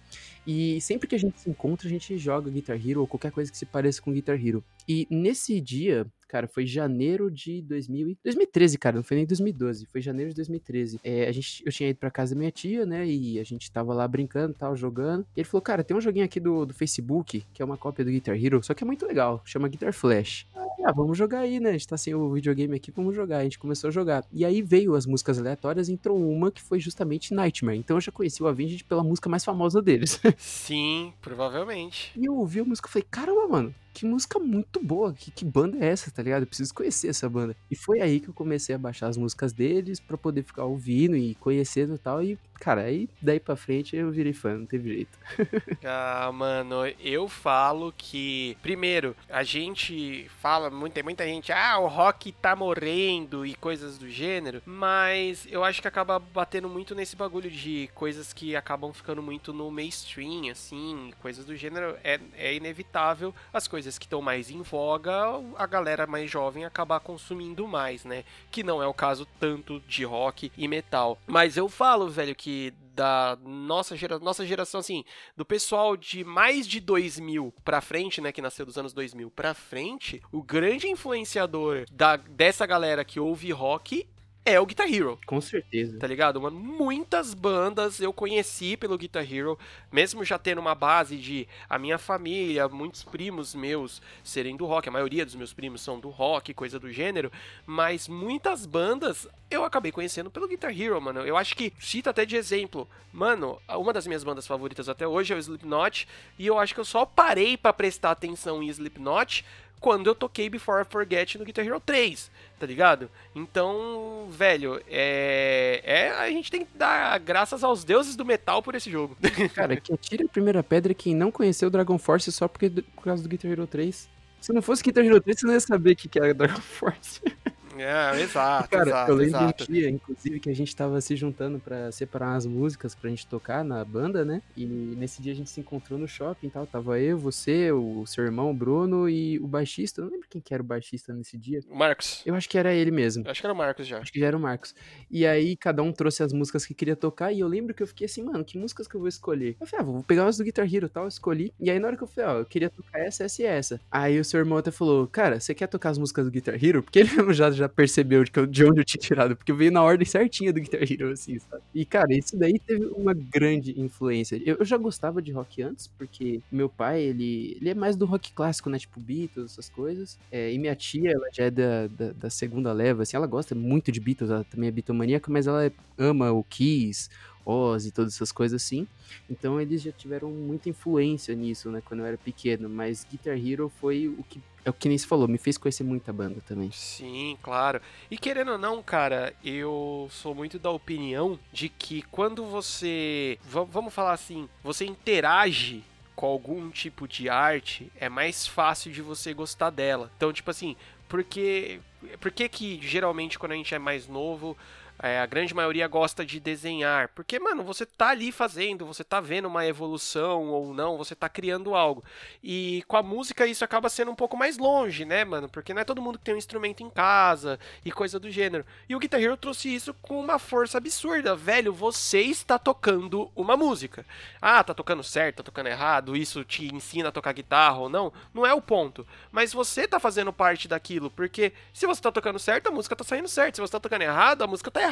E sempre que a gente se encontra, a gente joga Guitar Hero ou qualquer coisa que se pareça com Guitar Hero. E nesse dia, cara, foi janeiro de 2000 e... 2013, cara, não foi nem 2012, foi janeiro de 2013. É, a gente, eu tinha ido pra casa da minha tia, né, e a gente tava lá brincando, tal, jogando. E ele falou, cara, tem um joguinho aqui do, do Facebook, que é uma cópia do Guitar Hero, só que é muito legal, chama Guitar Flash. Ah, vamos jogar aí, né, a gente tá sem o videogame aqui, vamos jogar. A gente começou a jogar. E aí veio as músicas aleatórias, entrou uma que foi justamente Nightmare. Então eu já conheci o Avenged pela música mais famosa deles. Sim, provavelmente. E eu ouvi a música e falei, caramba, mano, que música muito boa, que, que banda é essa, tá ligado? Eu preciso conhecer essa banda. E foi aí que eu comecei a baixar as músicas deles pra poder ficar ouvindo e conhecendo e tal. E, cara, aí daí pra frente eu virei fã, não teve jeito. ah, mano, eu falo que, primeiro, a gente fala, muita, muita gente, ah, o rock tá morrendo e coisas do gênero, mas eu acho que acaba batendo muito nesse bagulho de coisas que acabam ficando muito no mainstream, assim, coisas do gênero. É, é inevitável as coisas coisas que estão mais em voga, a galera mais jovem acabar consumindo mais, né? Que não é o caso tanto de rock e metal. Mas eu falo, velho, que da nossa, gera, nossa geração, assim, do pessoal de mais de 2000 pra frente, né, que nasceu dos anos 2000 pra frente, o grande influenciador da, dessa galera que ouve rock é o Guitar Hero. Com certeza. Tá ligado? Mano, muitas bandas eu conheci pelo Guitar Hero, mesmo já tendo uma base de a minha família, muitos primos meus serem do rock, a maioria dos meus primos são do rock, coisa do gênero, mas muitas bandas eu acabei conhecendo pelo Guitar Hero, mano. Eu acho que, cita até de exemplo, mano, uma das minhas bandas favoritas até hoje é o Slipknot, e eu acho que eu só parei para prestar atenção em Slipknot quando eu toquei Before I Forget no Guitar Hero 3, tá ligado? Então, velho, é, é a gente tem que dar graças aos deuses do metal por esse jogo. Cara, quem tira a primeira pedra quem não conheceu Dragon Force só porque, por causa do Guitar Hero 3. Se não fosse Guitar Hero 3, você não ia saber o que, que era Dragon Force. É, exato, Cara, exato, eu lembro exato. um dia, inclusive, que a gente tava se juntando pra separar as músicas pra gente tocar na banda, né? E nesse dia a gente se encontrou no shopping e tal. Tava eu, você, o seu irmão, o Bruno e o baixista. Eu não lembro quem que era o baixista nesse dia. O Marcos. Eu acho que era ele mesmo. Acho que era o Marcos já. Acho que já era o Marcos. E aí cada um trouxe as músicas que queria tocar. E eu lembro que eu fiquei assim, mano, que músicas que eu vou escolher? Eu falei, ah, vou pegar umas do Guitar Hero e tal, eu escolhi. E aí na hora que eu falei, ó, eu queria tocar essa, essa e essa. Aí o seu irmão até falou, cara, você quer tocar as músicas do Guitar Hero? Porque ele mesmo já, já percebeu eu de onde eu tinha tirado, porque veio na ordem certinha do Guitar Hero, assim, sabe? E, cara, isso daí teve uma grande influência. Eu, eu já gostava de rock antes, porque meu pai, ele, ele é mais do rock clássico, né? Tipo Beatles, essas coisas. É, e minha tia, ela já é da, da, da, segunda leva, assim, ela gosta muito de Beatles, ela também é bitomaníaca, mas ela ama o Kiss, Oz e todas essas coisas assim. Então eles já tiveram muita influência nisso, né, quando eu era pequeno, mas Guitar Hero foi o que é o que nem se falou, me fez conhecer muita banda também. Sim, claro. E querendo ou não, cara, eu sou muito da opinião de que quando você, vamos falar assim, você interage com algum tipo de arte, é mais fácil de você gostar dela. Então, tipo assim, porque, porque que geralmente quando a gente é mais novo, é, a grande maioria gosta de desenhar. Porque, mano, você tá ali fazendo, você tá vendo uma evolução ou não, você tá criando algo. E com a música isso acaba sendo um pouco mais longe, né, mano? Porque não é todo mundo que tem um instrumento em casa e coisa do gênero. E o Guitar Hero trouxe isso com uma força absurda. Velho, você está tocando uma música. Ah, tá tocando certo, tá tocando errado, isso te ensina a tocar guitarra ou não. Não é o ponto. Mas você tá fazendo parte daquilo, porque se você tá tocando certo, a música tá saindo certo. Se você tá tocando errado, a música tá errada.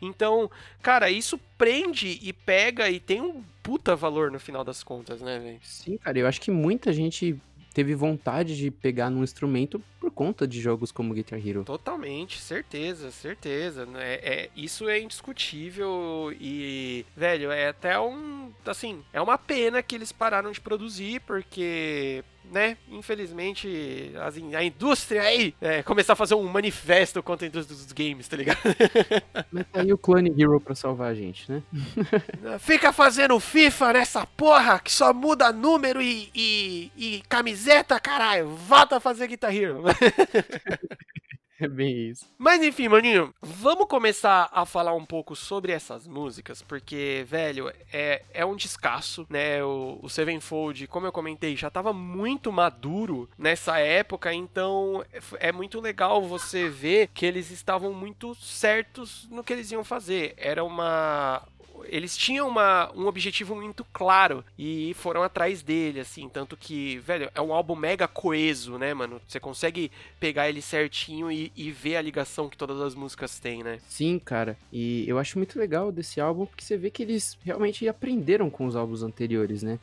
Então, cara, isso prende e pega e tem um puta valor no final das contas, né, velho? Sim, cara, eu acho que muita gente teve vontade de pegar num instrumento por conta de jogos como Guitar Hero. Totalmente, certeza, certeza. É, é, isso é indiscutível e, velho, é até um. Assim, é uma pena que eles pararam de produzir, porque né, infelizmente, as, a indústria aí é, começar a fazer um manifesto contra a indústria dos games, tá ligado? Mas tá aí o Clone Hero pra salvar a gente, né? Fica fazendo FIFA nessa porra que só muda número e, e, e camiseta, caralho. Volta a fazer Guitar Hero. É bem isso. Mas enfim, maninho, vamos começar a falar um pouco sobre essas músicas, porque, velho, é, é um descasso, né? O, o Sevenfold, como eu comentei, já tava muito maduro nessa época, então é, é muito legal você ver que eles estavam muito certos no que eles iam fazer. Era uma eles tinham uma, um objetivo muito claro e foram atrás dele, assim. Tanto que, velho, é um álbum mega coeso, né, mano? Você consegue pegar ele certinho e, e ver a ligação que todas as músicas têm, né? Sim, cara. E eu acho muito legal desse álbum porque você vê que eles realmente aprenderam com os álbuns anteriores, né?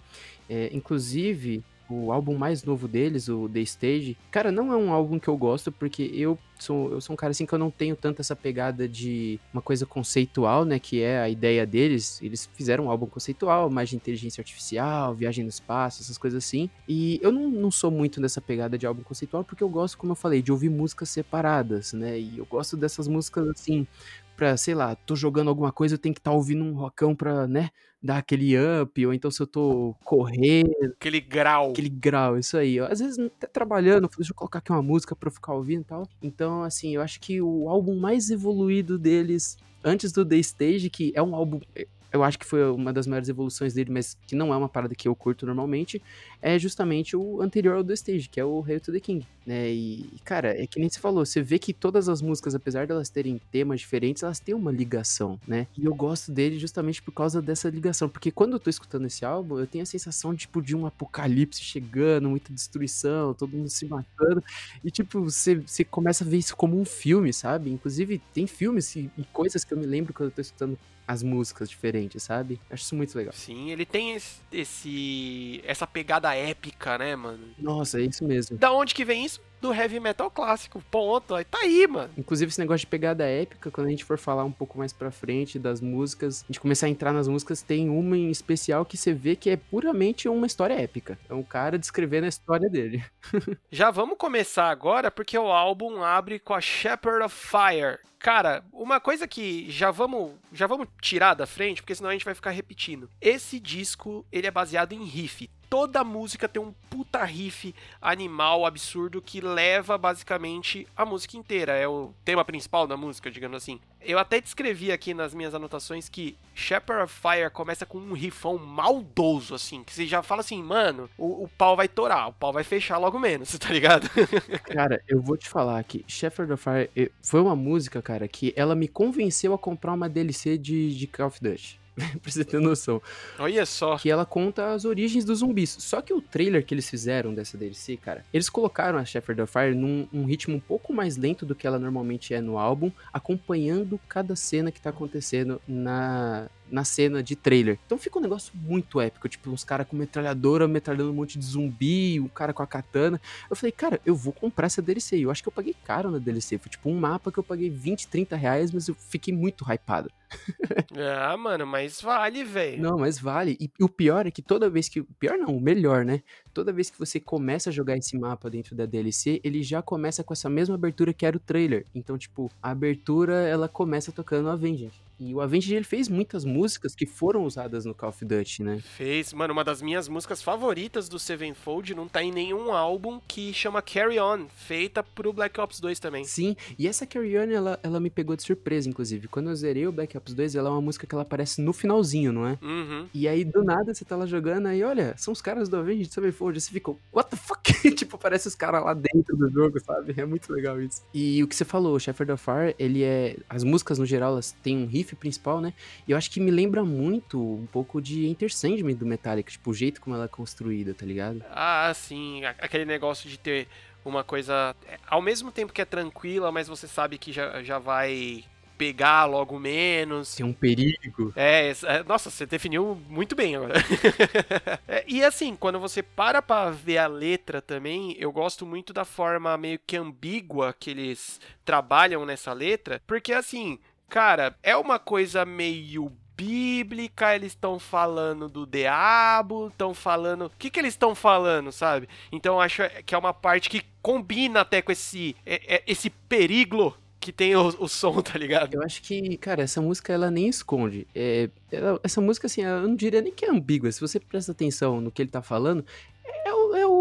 É, inclusive, o álbum mais novo deles, o The Stage, cara, não é um álbum que eu gosto, porque eu sou, eu sou um cara assim que eu não tenho tanto essa pegada de uma coisa conceitual, né? Que é a ideia deles. Eles fizeram um álbum conceitual, mais de inteligência artificial, viagem no espaço, essas coisas assim. E eu não, não sou muito dessa pegada de álbum conceitual, porque eu gosto, como eu falei, de ouvir músicas separadas, né? E eu gosto dessas músicas assim, pra, sei lá, tô jogando alguma coisa, eu tenho que estar tá ouvindo um rockão pra, né, dar aquele up, ou então se eu tô correndo. Aquele grau. Aquele grau, isso aí. Às vezes, até trabalhando, deixa eu colocar aqui uma música pra eu ficar ouvindo e tal. Então, assim, eu acho que o álbum mais evoluído deles, antes do The Stage, que é um álbum eu acho que foi uma das maiores evoluções dele, mas que não é uma parada que eu curto normalmente, é justamente o anterior ao The Stage, que é o Hail to the King, né? E, cara, é que nem você falou, você vê que todas as músicas, apesar de elas terem temas diferentes, elas têm uma ligação, né? E eu gosto dele justamente por causa dessa ligação, porque quando eu tô escutando esse álbum, eu tenho a sensação, tipo, de um apocalipse chegando, muita destruição, todo mundo se matando, e, tipo, você, você começa a ver isso como um filme, sabe? Inclusive, tem filmes e, e coisas que eu me lembro quando eu tô escutando as músicas diferentes, sabe? Acho isso muito legal. Sim, ele tem esse, essa pegada épica, né, mano? Nossa, é isso mesmo. Da onde que vem isso? Do heavy metal clássico. Ponto. Aí tá aí, mano. Inclusive, esse negócio de pegada épica, quando a gente for falar um pouco mais pra frente das músicas, a gente começar a entrar nas músicas, tem uma em especial que você vê que é puramente uma história épica. É um cara descrevendo a história dele. Já vamos começar agora, porque o álbum abre com a Shepherd of Fire, Cara, uma coisa que já vamos, já vamos tirar da frente, porque senão a gente vai ficar repetindo. Esse disco, ele é baseado em riff toda música tem um puta riff animal absurdo que leva basicamente a música inteira. É o tema principal da música, digamos assim. Eu até descrevi aqui nas minhas anotações que Shepherd of Fire começa com um riffão maldoso, assim, que você já fala assim, mano, o, o pau vai torar, o pau vai fechar logo menos, tá ligado? cara, eu vou te falar que Shepherd of Fire foi uma música, cara, que ela me convenceu a comprar uma DLC de, de Call of Duty. pra você ter noção. Olha só. Que ela conta as origens dos zumbis. Só que o trailer que eles fizeram dessa DLC, cara, eles colocaram a Shepherd of Fire num um ritmo um pouco mais lento do que ela normalmente é no álbum, acompanhando cada cena que tá acontecendo na, na cena de trailer. Então fica um negócio muito épico, tipo, uns caras com metralhadora metralhando um monte de zumbi, um cara com a katana. Eu falei, cara, eu vou comprar essa DLC. Eu acho que eu paguei caro na DLC. Foi tipo um mapa que eu paguei 20, 30 reais, mas eu fiquei muito hypado. ah, mano, mas vale, velho. Não, mas vale. E, e o pior é que toda vez que. O pior não, o melhor, né? Toda vez que você começa a jogar esse mapa dentro da DLC, ele já começa com essa mesma abertura que era o trailer. Então, tipo, a abertura ela começa tocando a Vengeance. E o Avenged ele fez muitas músicas que foram usadas no Call of Duty, né? Fez, mano, uma das minhas músicas favoritas do Sevenfold não tá em nenhum álbum que chama Carry On, feita pro Black Ops 2 também. Sim, e essa Carry On, ela, ela me pegou de surpresa, inclusive. Quando eu zerei o Black Ops 2, ela é uma música que ela aparece no finalzinho, não é? Uhum. E aí, do nada, você tá lá jogando, aí, olha, são os caras do Avenged Sevenfold. Você fica, what the fuck? tipo, aparece os caras lá dentro do jogo, sabe? É muito legal isso. E o que você falou, o Shepherd of Fire, ele é... As músicas, no geral, elas têm um riff principal, né? E eu acho que me lembra muito um pouco de Enter Sandman do Metallica, tipo, o jeito como ela é construída, tá ligado? Ah, sim, aquele negócio de ter uma coisa, é, ao mesmo tempo que é tranquila, mas você sabe que já, já vai pegar logo menos. Tem um perigo. É, é, nossa, você definiu muito bem agora. É, e assim, quando você para pra ver a letra também, eu gosto muito da forma meio que ambígua que eles trabalham nessa letra, porque assim, cara, é uma coisa meio bíblica, eles estão falando do diabo, estão falando. O que, que eles estão falando, sabe? Então acho que é uma parte que combina até com esse, é- é- esse perigo que tem o, o som, tá ligado? Eu acho que, cara, essa música ela nem esconde. É, ela- essa música, assim, eu não diria nem que é ambígua. Se você presta atenção no que ele tá falando,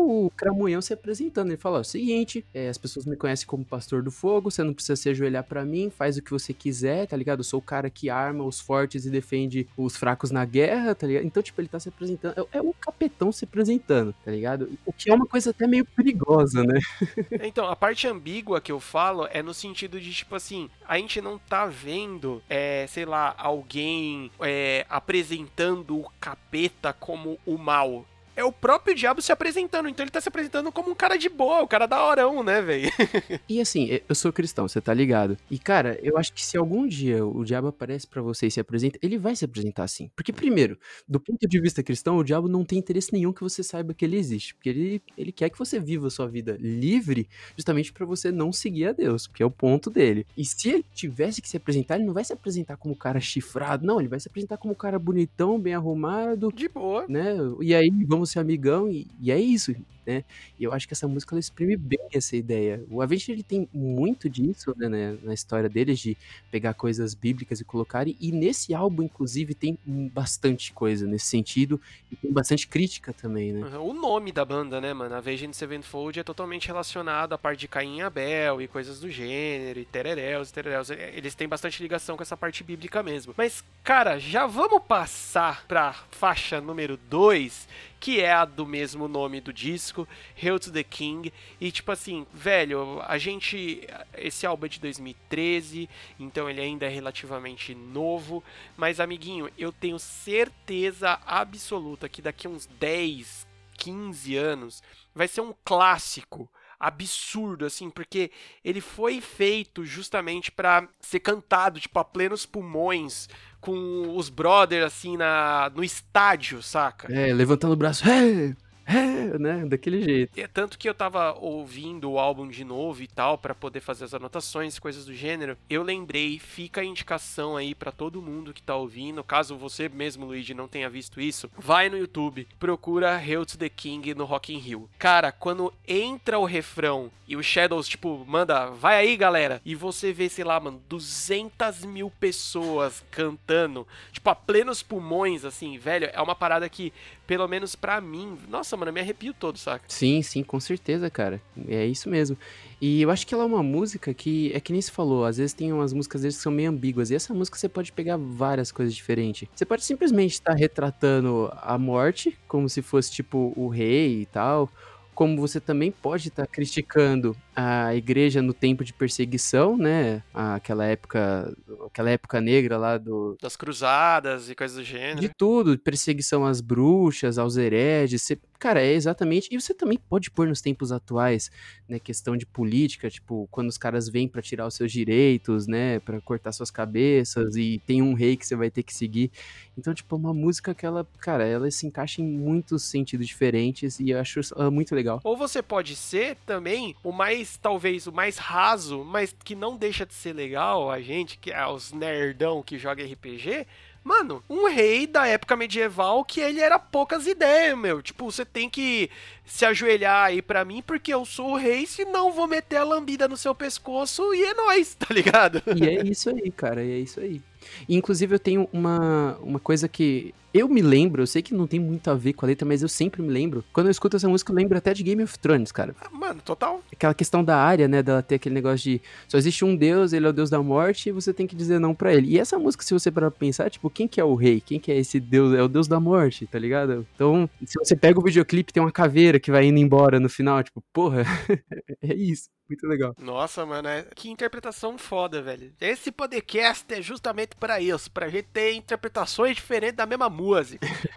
o, o Cramunhão se apresentando. Ele fala: ó, seguinte, é, as pessoas me conhecem como Pastor do Fogo, você não precisa se ajoelhar pra mim, faz o que você quiser, tá ligado? Eu sou o cara que arma os fortes e defende os fracos na guerra, tá ligado? Então, tipo, ele tá se apresentando. É, é o capetão se apresentando, tá ligado? O que é uma coisa até meio perigosa, né? Então, a parte ambígua que eu falo é no sentido de, tipo assim, a gente não tá vendo, é, sei lá, alguém é, apresentando o capeta como o mal. É o próprio diabo se apresentando, então ele tá se apresentando como um cara de boa, o cara da horão, né, velho? E assim, e- eu sou cristão, você tá ligado? E cara, eu acho que se algum dia o diabo aparece pra você e se apresenta, ele vai se apresentar assim. Porque primeiro, do ponto de vista cristão, o diabo não tem interesse nenhum que você saiba que ele existe, porque ele, ele quer que você viva a sua vida livre, justamente pra você não seguir a Deus, porque é o ponto dele. E se ele tivesse que se apresentar, ele não vai se apresentar como um cara chifrado, não, ele vai se apresentar como um cara bonitão, bem arrumado, De boa. né? E aí vamos ser amigão e, e é isso, né? E eu acho que essa música ela exprime bem essa ideia. O Avenged ele tem muito disso, né, né, na história deles de pegar coisas bíblicas e colocarem e nesse álbum inclusive tem bastante coisa nesse sentido e tem bastante crítica também, né? O nome da banda, né, mano? Avenged Sevenfold é totalmente relacionado à parte de Caim e Abel e coisas do gênero, e tereréus, e tereréus. É, Eles têm bastante ligação com essa parte bíblica mesmo. Mas, cara, já vamos passar pra faixa número 2, que é a do mesmo nome do disco, Hail to the King. E, tipo assim, velho, a gente. Esse álbum é de 2013, então ele ainda é relativamente novo. Mas, amiguinho, eu tenho certeza absoluta que daqui a uns 10, 15 anos vai ser um clássico absurdo assim, porque ele foi feito justamente pra ser cantado tipo a plenos pulmões com os brothers assim na no estádio, saca? É, levantando o braço, é, né? Daquele jeito. É tanto que eu tava ouvindo o álbum de novo e tal pra poder fazer as anotações, coisas do gênero. Eu lembrei, fica a indicação aí pra todo mundo que tá ouvindo, caso você mesmo, Luigi, não tenha visto isso, vai no YouTube, procura Hail the King no Rock in Rio. Cara, quando entra o refrão e o Shadows tipo manda, vai aí, galera, e você vê, sei lá, mano, 200 mil pessoas cantando, tipo a plenos pulmões, assim, velho, é uma parada que pelo menos pra mim, nossa, mano, eu me arrepio todo, saca? Sim, sim, com certeza, cara. É isso mesmo. E eu acho que ela é uma música que, é que nem se falou, às vezes tem umas músicas deles que são meio ambíguas. E essa música você pode pegar várias coisas diferentes. Você pode simplesmente estar retratando a morte, como se fosse tipo o rei e tal. Como você também pode estar criticando a igreja no tempo de perseguição, né? Aquela época, aquela época negra lá do, Das cruzadas e coisas do gênero. de tudo, perseguição às bruxas, aos hereges, você- cara, é exatamente. E você também pode pôr nos tempos atuais, né, questão de política, tipo, quando os caras vêm pra tirar os seus direitos, né, Pra cortar suas cabeças e tem um rei que você vai ter que seguir. Então, tipo, é uma música que ela, cara, ela se encaixa em muitos sentidos diferentes e eu acho ela muito legal. Ou você pode ser também o mais, talvez, o mais raso, mas que não deixa de ser legal, a gente, que é os nerdão que joga RPG. Mano, um rei da época medieval que ele era poucas ideias, meu. Tipo, você tem que se ajoelhar aí pra mim porque eu sou o rei, senão vou meter a lambida no seu pescoço e é nóis, tá ligado? E é isso aí, cara, e é isso aí. Inclusive, eu tenho uma, uma coisa que eu me lembro, eu sei que não tem muito a ver com a letra, mas eu sempre me lembro. Quando eu escuto essa música, eu lembro até de Game of Thrones, cara. Ah, Mano, total. Aquela questão da área, né? Dela ter aquele negócio de só existe um deus, ele é o deus da morte, e você tem que dizer não pra ele. E essa música, se você parar pra pensar, tipo, quem que é o rei? Quem que é esse deus? É o deus da morte, tá ligado? Então, se você pega o videoclipe, tem uma caveira que vai indo embora no final, tipo, porra, é isso. Muito legal. Nossa, mano, é... que interpretação foda, velho. Esse podcast é justamente pra isso, pra gente ter interpretações diferentes da mesma música.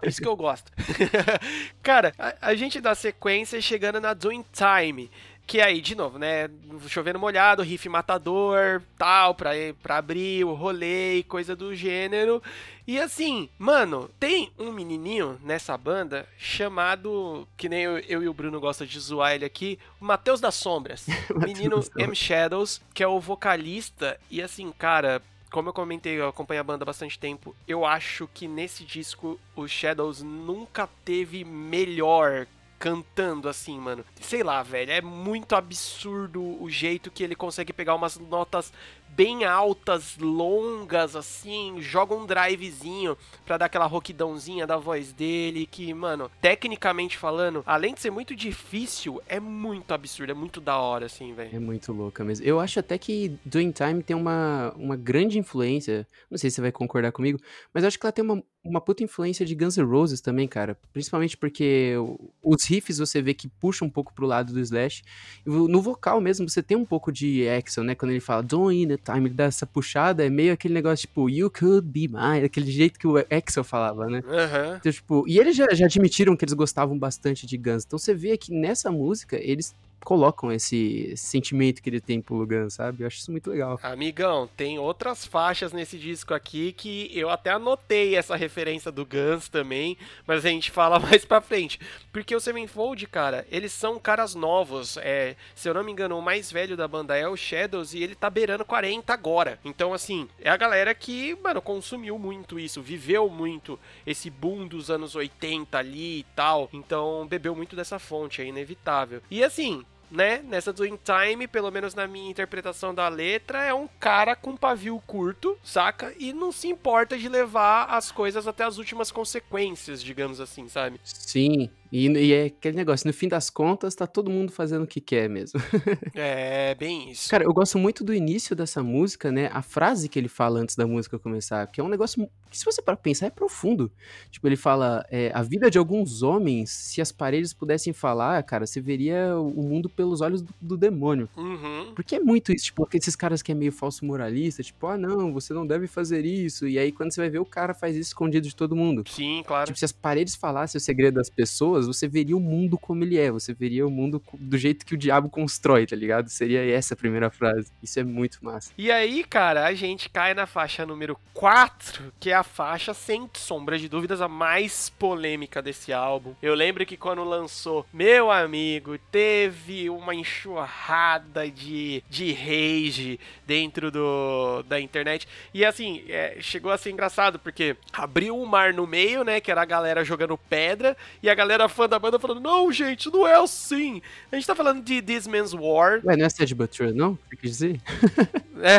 É isso que eu gosto. Cara, a, a gente dá sequência chegando na Doing Time. Que aí, de novo, né? Chovendo molhado, riff matador, tal, pra, pra abrir o rolê e coisa do gênero. E assim, mano, tem um menininho nessa banda chamado, que nem eu, eu e o Bruno gostam de zoar ele aqui, o Matheus das Sombras. Menino M Shadows, que é o vocalista. E assim, cara, como eu comentei, eu acompanho a banda há bastante tempo. Eu acho que nesse disco o Shadows nunca teve melhor cantando assim, mano. Sei lá, velho, é muito absurdo o jeito que ele consegue pegar umas notas bem altas, longas, assim, joga um drivezinho pra dar aquela roquidãozinha da voz dele, que, mano, tecnicamente falando, além de ser muito difícil, é muito absurdo, é muito da hora, assim, velho. É muito louca mesmo. Eu acho até que Doing Time tem uma, uma grande influência, não sei se você vai concordar comigo, mas eu acho que ela tem uma, uma puta influência de Guns N' Roses também, cara. Principalmente porque os riffs você vê que puxa um pouco pro lado do Slash. No vocal mesmo, você tem um pouco de Axel, né? Quando ele fala Doing the time, ele dá essa puxada, é meio aquele negócio tipo, you could be mine, aquele jeito que o Axel falava, né? Aham. Então, tipo, e eles já, já admitiram que eles gostavam bastante de Guns. Então você vê que nessa música eles colocam esse sentimento que ele tem pro Guns, sabe? Eu acho isso muito legal. Amigão, tem outras faixas nesse disco aqui que eu até anotei essa referência do Guns também, mas a gente fala mais pra frente. Porque o Sevenfold, cara, eles são caras novos. É, se eu não me engano, o mais velho da banda é o Shadows e ele tá beirando 40 agora. Então, assim, é a galera que, mano, consumiu muito isso, viveu muito esse boom dos anos 80 ali e tal. Então, bebeu muito dessa fonte, é inevitável. E assim, né, nessa Doing Time, pelo menos na minha interpretação da letra, é um cara com pavio curto, saca? E não se importa de levar as coisas até as últimas consequências, digamos assim, sabe? Sim, e, e é aquele negócio, no fim das contas, tá todo mundo fazendo o que quer mesmo. É, bem isso. Cara, eu gosto muito do início dessa música, né? A frase que ele fala antes da música começar, que é um negócio que, se você para pensar, é profundo. Tipo, ele fala: é, a vida de alguns homens, se as paredes pudessem falar, cara, você veria o mundo pelos olhos do, do demônio. Uhum. Porque é muito isso, tipo, esses caras que é meio falso moralista, tipo, ah, não, você não deve fazer isso. E aí, quando você vai ver, o cara faz isso escondido de todo mundo. Sim, claro. Tipo, se as paredes falassem o segredo das pessoas, você veria o mundo como ele é. Você veria o mundo do jeito que o diabo constrói, tá ligado? Seria essa a primeira frase. Isso é muito massa. E aí, cara, a gente cai na faixa número 4, que é a faixa, sem sombra de dúvidas, a mais polêmica desse álbum. Eu lembro que quando lançou, meu amigo, teve uma enxurrada de, de rage dentro do, da internet. E assim, é, chegou a ser engraçado, porque abriu um mar no meio, né, que era a galera jogando pedra, e a galera fã da banda falando, não, gente, não é assim. A gente tá falando de This Man's War, Ué, não é Sad But True, não? Você quis dizer? é.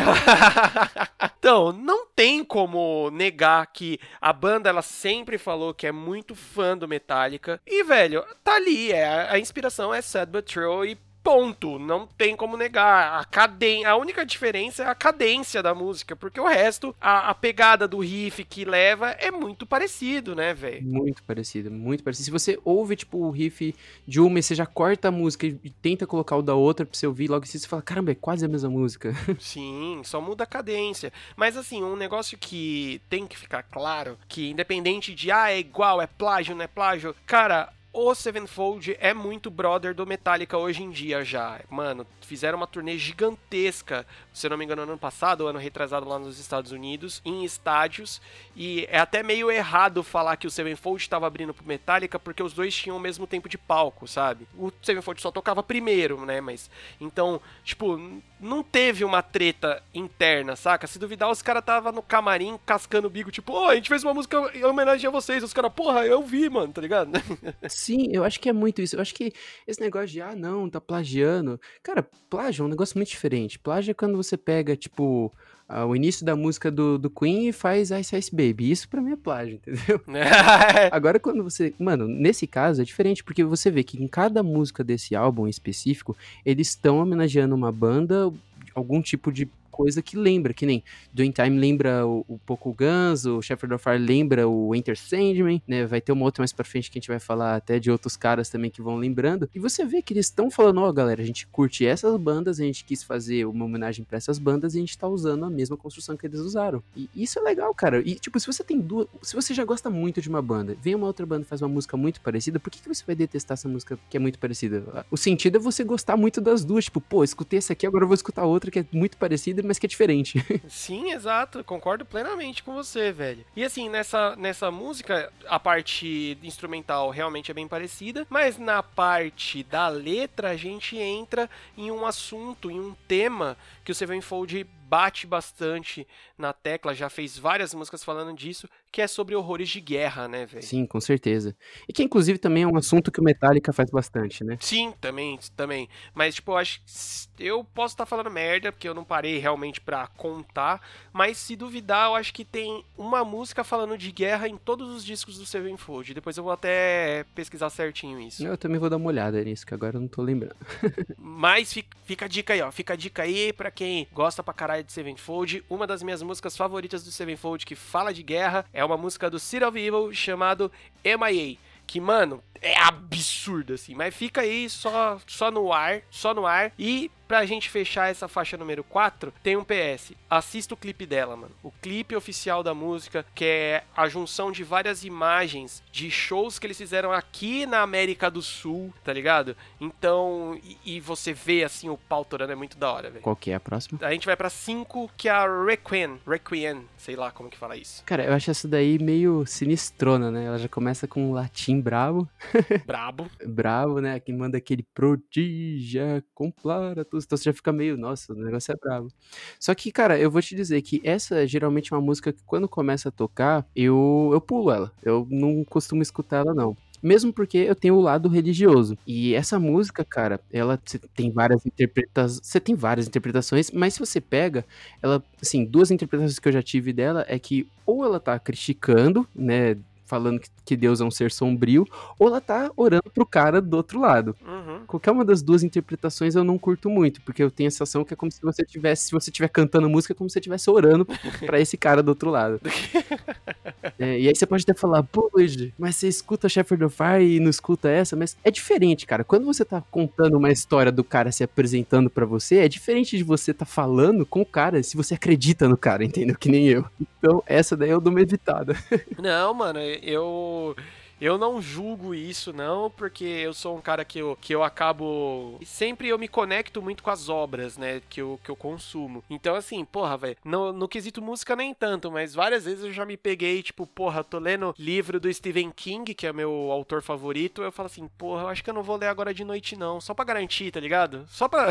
então, não tem como negar que a banda ela sempre falou que é muito fã do Metallica. E, velho, tá ali. É, a inspiração é Sad But True e ponto. Não tem como negar. A, caden a única diferença é a cadência da música, porque o resto, a, a pegada do riff que leva é muito parecido, né, velho? Muito parecido, muito parecido. Se você ouve, tipo, o riff de uma e você já corta a música e tenta colocar o da outra pra você ouvir, logo assim você fala, caramba, é quase a mesma música. Sim, só muda a cadência. Mas assim, um negócio que tem que ficar claro, que independente de ah, é igual, é plágio, não é plágio, cara, o Sevenfold é muito brother do Metallica hoje em dia já. Mano, fizeram uma turnê gigantesca, se não me engano, ano passado, ano retrasado lá nos Estados Unidos, em estádios. E é até meio errado falar que o Sevenfold estava abrindo pro Metallica, porque os dois tinham o mesmo tempo de palco, sabe? O Sevenfold só tocava primeiro, né? Mas. Então, tipo, não teve uma treta interna, saca? Se duvidar, os caras tava no camarim cascando o bico, tipo, ô, a gente fez uma música em homenagem a vocês. Os caras, porra, eu vi, mano, tá ligado? Sim, eu acho que é muito isso. Eu acho que esse negócio de, ah, não, tá plagiando. Cara, plágio é um negócio muito diferente. Plágio é quando você pega, tipo, ah, o início da música do, do Queen e faz Ice Ice Baby. Isso pra mim é plágio, entendeu? Agora, quando você. Mano, nesse caso é diferente, porque você vê que em cada música desse álbum em específico, eles estão homenageando uma banda, algum tipo de coisa que lembra, que nem Doing Time lembra o, o Poco Guns, o Shepherd of Fire lembra o Enter Sandman, né? Vai ter uma outra mais pra frente que a gente vai falar até de outros caras também que vão lembrando. E você vê que eles estão falando, ó, oh, galera, a gente curte essas bandas, a gente quis fazer uma homenagem para essas bandas e a gente tá usando a mesma construção que eles usaram. E isso é legal, cara. E tipo, se você tem duas, se você já gosta muito de uma banda, vem uma outra banda e faz uma música muito parecida, por que, que você vai detestar essa música que é muito parecida? O sentido é você gostar muito das duas, tipo, pô, escutei essa aqui, agora eu vou escutar outra que é muito parecida, mas que é diferente. Sim, exato. Concordo plenamente com você, velho. E assim, nessa, nessa música, a parte instrumental realmente é bem parecida, mas na parte da letra, a gente entra em um assunto, em um tema que o Sevenfold bate bastante na tecla, já fez várias músicas falando disso, que é sobre horrores de guerra, né, velho? Sim, com certeza. E que inclusive também é um assunto que o Metallica faz bastante, né? Sim, também, também. Mas tipo, eu acho eu posso estar tá falando merda, porque eu não parei realmente para contar, mas se duvidar, eu acho que tem uma música falando de guerra em todos os discos do Sevenfold. Depois eu vou até pesquisar certinho isso. Eu também vou dar uma olhada nisso, que agora eu não tô lembrando. mas fica, fica a dica aí, ó. Fica a dica aí para quem gosta pra caralho de Sevenfold. Uma das minhas músicas favoritas do Sevenfold que fala de guerra é uma música do City of Evil chamado MIA. Que, mano, é absurdo, assim. Mas fica aí só, só no ar, só no ar. E pra gente fechar essa faixa número 4, tem um PS. Assista o clipe dela, mano. O clipe oficial da música, que é a junção de várias imagens de shows que eles fizeram aqui na América do Sul, tá ligado? Então, e, e você vê, assim, o pau torando, é muito da hora, velho. Qual que é a próxima? A gente vai pra 5, que é a Requiem. Requiem, sei lá como que fala isso. Cara, eu acho essa daí meio sinistrona, né? Ela já começa com um latim bravo. Brabo. bravo, né? Quem manda aquele prodígia, complara tudo. Então você já fica meio, nossa, o negócio é bravo. Só que, cara, eu vou te dizer que essa é geralmente uma música que quando começa a tocar, eu, eu pulo ela. Eu não costumo escutar ela, não. Mesmo porque eu tenho o lado religioso. E essa música, cara, ela tem várias interpretações. Você tem várias interpretações, mas se você pega, ela, assim, duas interpretações que eu já tive dela é que ou ela tá criticando, né, falando que Deus é um ser sombrio, ou ela tá orando pro cara do outro lado. Uhum. Qualquer uma das duas interpretações eu não curto muito, porque eu tenho a sensação que é como se você tivesse, se você estiver cantando música, é como se você estivesse orando para esse cara do outro lado. é, e aí você pode até falar, pô, Luigi, mas você escuta Shepherd of Fire e não escuta essa, mas é diferente, cara. Quando você tá contando uma história do cara se apresentando para você, é diferente de você tá falando com o cara, se você acredita no cara, entendeu? Que nem eu. Então, essa daí eu dou uma evitada. não, mano, eu eu não julgo isso, não, porque eu sou um cara que eu, que eu acabo. Sempre eu me conecto muito com as obras, né? Que eu, que eu consumo. Então, assim, porra, velho, no, no quesito música nem tanto, mas várias vezes eu já me peguei, tipo, porra, tô lendo livro do Stephen King, que é meu autor favorito. Eu falo assim, porra, eu acho que eu não vou ler agora de noite, não. Só pra garantir, tá ligado? Só pra.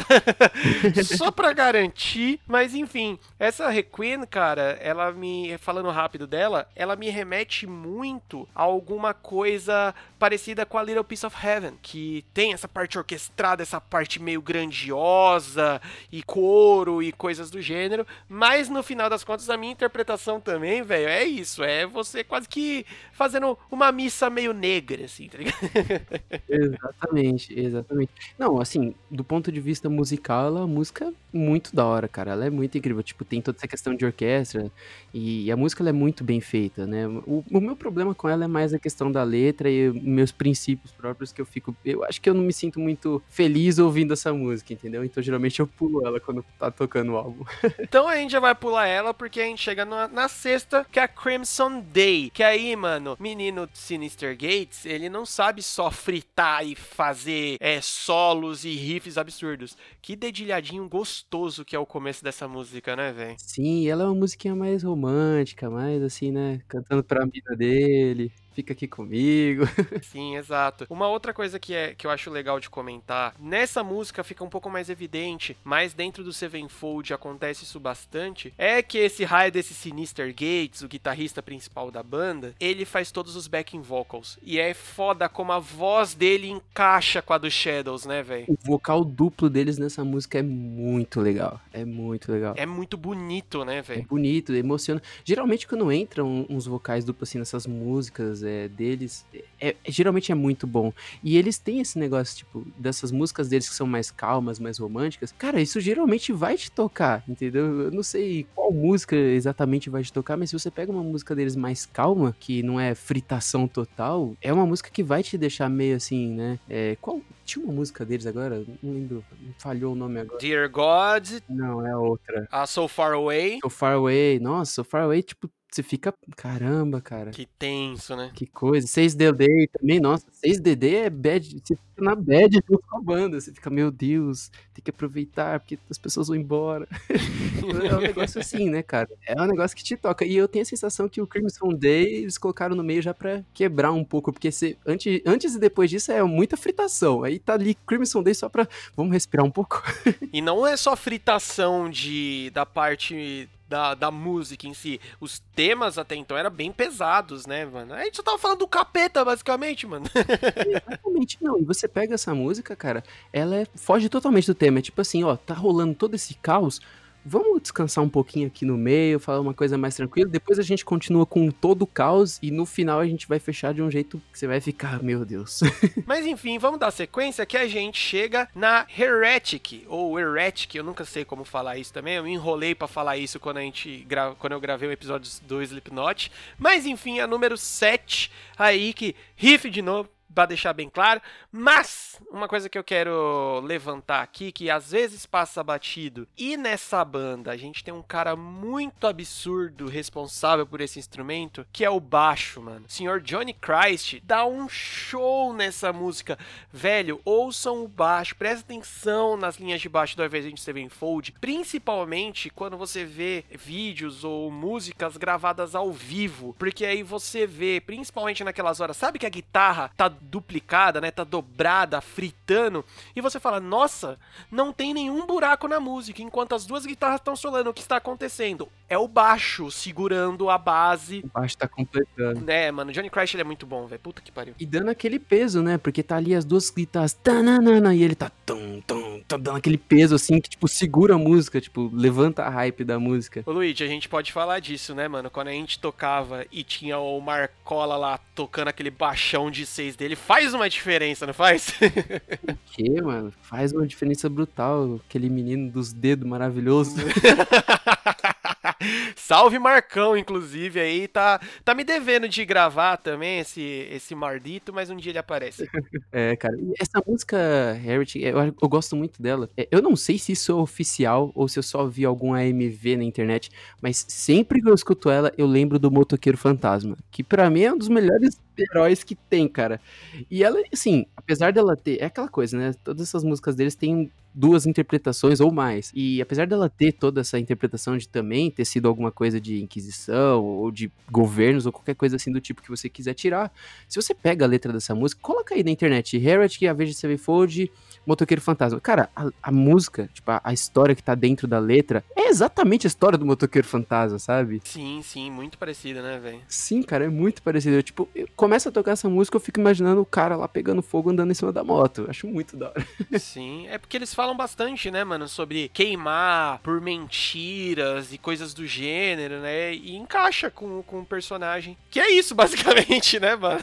Só pra garantir. Mas enfim, essa Requiem, cara, ela me. Falando rápido dela, ela me remete muito a alguma coisa coisa parecida com a Little Piece of Heaven, que tem essa parte orquestrada, essa parte meio grandiosa e coro e coisas do gênero, mas no final das contas a minha interpretação também, velho, é isso, é você quase que fazendo uma missa meio negra, assim, tá ligado? exatamente, exatamente. Não, assim, do ponto de vista musical, ela é uma música muito da hora, cara, ela é muito incrível, tipo, tem toda essa questão de orquestra e a música é muito bem feita, né? O, o meu problema com ela é mais a questão da letra e meus princípios próprios que eu fico. Eu acho que eu não me sinto muito feliz ouvindo essa música, entendeu? Então geralmente eu pulo ela quando tá tocando o álbum. então a gente já vai pular ela porque a gente chega na, na sexta, que é a Crimson Day. Que aí, mano, menino Sinister Gates, ele não sabe só fritar e fazer é, solos e riffs absurdos. Que dedilhadinho gostoso que é o começo dessa música, né, velho? Sim, ela é uma musiquinha mais romântica, mais assim, né? Cantando pra vida dele fica aqui comigo. Sim, exato. Uma outra coisa que, é, que eu acho legal de comentar, nessa música fica um pouco mais evidente, mas dentro do Sevenfold acontece isso bastante, é que esse raio desse Sinister Gates, o guitarrista principal da banda, ele faz todos os backing vocals. E é foda como a voz dele encaixa com a do Shadows, né, velho? O vocal duplo deles nessa música é muito legal. É muito legal. É muito bonito, né, É velho? bonito, emociona. Geralmente quando entram uns vocais duplos assim nessas músicas é, deles, é, é- geralmente é muito bom. E eles têm esse negócio, tipo, dessas músicas deles que são mais calmas, mais românticas. Cara, isso geralmente vai te tocar, entendeu? Eu não sei qual música exatamente vai te tocar, mas se você pega uma música deles mais calma, que não é fritação total, é uma música que vai te deixar meio assim, né? É, qual. Tinha uma música deles agora? Não lembro. Falhou o nome agora. Dear God, Não, é outra. a So Far Away. So Far Away. Nossa, So Far Away, tipo, você fica. Caramba, cara. Que tenso, né? Que coisa. 6DD também, nossa. 6DD é bad. Fica na bad junto com a banda. Você fica, meu Deus, tem que aproveitar, porque as pessoas vão embora. é um negócio assim, né, cara? É um negócio que te toca. E eu tenho a sensação que o Crimson Day eles colocaram no meio já pra quebrar um pouco, porque você, antes, antes e depois disso é muita fritação. Aí tá ali Crimson Day só pra. Vamos respirar um pouco. E não é só fritação de da parte da, da música em si. Os temas até então eram bem pesados, né, mano? A gente só tava falando do capeta, basicamente, mano. Exatamente, não. E você pega essa música, cara, ela é, foge totalmente do tema. É tipo assim, ó, tá rolando todo esse caos. Vamos descansar um pouquinho aqui no meio, falar uma coisa mais tranquila. Depois a gente continua com todo o caos e no final a gente vai fechar de um jeito que você vai ficar, meu Deus. Mas enfim, vamos dar sequência que a gente chega na Heretic, ou Heretic, eu nunca sei como falar isso também. Eu me enrolei pra falar isso quando, a gente gra... quando eu gravei o episódio do Slipknot. Mas enfim, a número 7 aí, que riff de novo. Pra deixar bem claro, mas uma coisa que eu quero levantar aqui, que às vezes passa batido, e nessa banda a gente tem um cara muito absurdo responsável por esse instrumento, que é o baixo, mano. O senhor Johnny Christ dá um show nessa música. Velho, ouçam o baixo, presta atenção nas linhas de baixo do Avenged Sevenfold, principalmente quando você vê vídeos ou músicas gravadas ao vivo, porque aí você vê, principalmente naquelas horas, sabe que a guitarra tá duplicada, né? Tá dobrada, fritando. E você fala, nossa, não tem nenhum buraco na música. Enquanto as duas guitarras estão solando, o que está acontecendo? É o baixo segurando a base. O baixo tá completando. Né, mano, Johnny Crash ele é muito bom, velho. Puta que pariu. E dando aquele peso, né? Porque tá ali as duas guitarras. Tananana, e ele tá tum, tum, tão dando aquele peso assim que, tipo, segura a música, tipo, levanta a hype da música. Ô Luigi, a gente pode falar disso, né, mano? Quando a gente tocava e tinha o Marcola lá tocando aquele baixão de 6D ele faz uma diferença, não faz? O que, mano? Faz uma diferença brutal. Aquele menino dos dedos maravilhoso. Salve Marcão, inclusive, aí tá, tá me devendo de gravar também esse, esse mardito, mas um dia ele aparece. É, cara, essa música Harriet, é, eu, eu, gosto muito dela. É, eu não sei se isso é oficial ou se eu só vi algum AMV na internet, mas sempre que eu escuto ela, eu lembro do Motoqueiro Fantasma, que para mim é um dos melhores heróis que tem, cara. E ela, assim, apesar dela ter. É aquela coisa, né? Todas essas músicas deles têm duas interpretações ou mais. E apesar dela ter toda essa interpretação de também ter sido alguma coisa de Inquisição ou de governos ou qualquer coisa assim do tipo que você quiser tirar, se você pega a letra dessa música, coloca aí na internet, Heretic, Avenged Sevenfold, Motoqueiro Fantasma. Cara, a, a música, tipo, a, a história que tá dentro da letra é exatamente a história do Motoqueiro Fantasma, sabe? Sim, sim, muito parecida, né, velho? Sim, cara, é muito parecido. Eu, tipo, eu começo a tocar essa música, eu fico imaginando o cara lá pegando fogo andando em cima da moto. Eu Acho muito da hora. Sim, é porque eles falam bastante, né, mano, sobre queimar por mentiras e coisas do gênero, né? E encaixa com, com o personagem. Que é isso, basicamente, né, mano?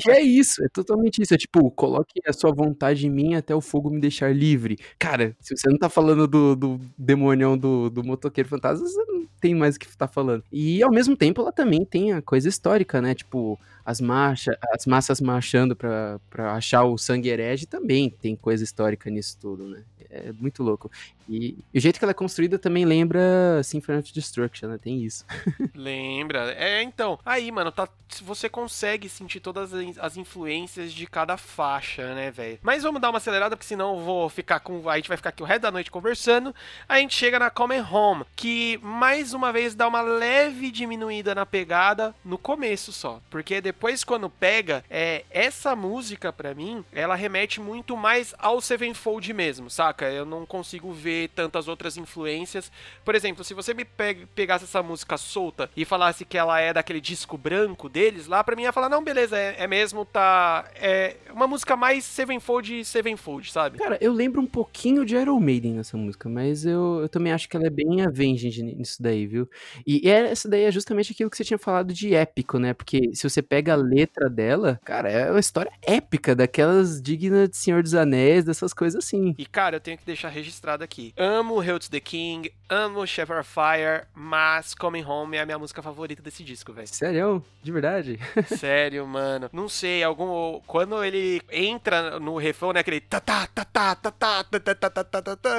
Que é isso, é totalmente isso. É tipo, coloque a sua vontade em mim até o fogo me deixar livre. Cara, se você não tá falando do, do demonião do, do motoqueiro fantasma, você não tem mais o que tá falando. E ao mesmo tempo ela também tem a coisa histórica, né? Tipo, as marchas, as massas marchando pra, pra achar o sangue herege também tem coisa histórica nisso tudo, né? É muito louco. E, e o jeito que ela é construída também lembra Symphony of Destruction, né? Tem isso. Lembra? É, então, aí, mano, tá, você consegue sentir todas as as influências de cada faixa, né, velho? Mas vamos dar uma acelerada, porque senão vou ficar com. A gente vai ficar aqui o resto da noite conversando. A gente chega na Coming Home, que mais uma vez dá uma leve diminuída na pegada no começo só. Porque depois, quando pega, é essa música, para mim, ela remete muito mais ao Sevenfold mesmo, saca? Eu não consigo ver tantas outras influências. Por exemplo, se você me pegasse essa música solta e falasse que ela é daquele disco branco deles, lá pra mim ia falar, não, beleza, é, é mesmo, tá. É uma música mais Sevenfold Sevenfold, sabe? Cara, eu lembro um pouquinho de Iron Maiden nessa música, mas eu, eu também acho que ela é bem Avenged nisso daí, viu? E, e essa daí é justamente aquilo que você tinha falado de épico, né? Porque se você pega a letra dela, cara, é uma história épica, daquelas dignas de Senhor dos Anéis, dessas coisas assim. E, cara, eu tenho que deixar registrado aqui. Amo Hail to the King, amo Shepherd Fire, mas Coming Home é a minha música favorita desse disco, velho. Sério? De verdade? Sério, mano. Não sei, algum. Quando ele entra no refrão, né? Aquele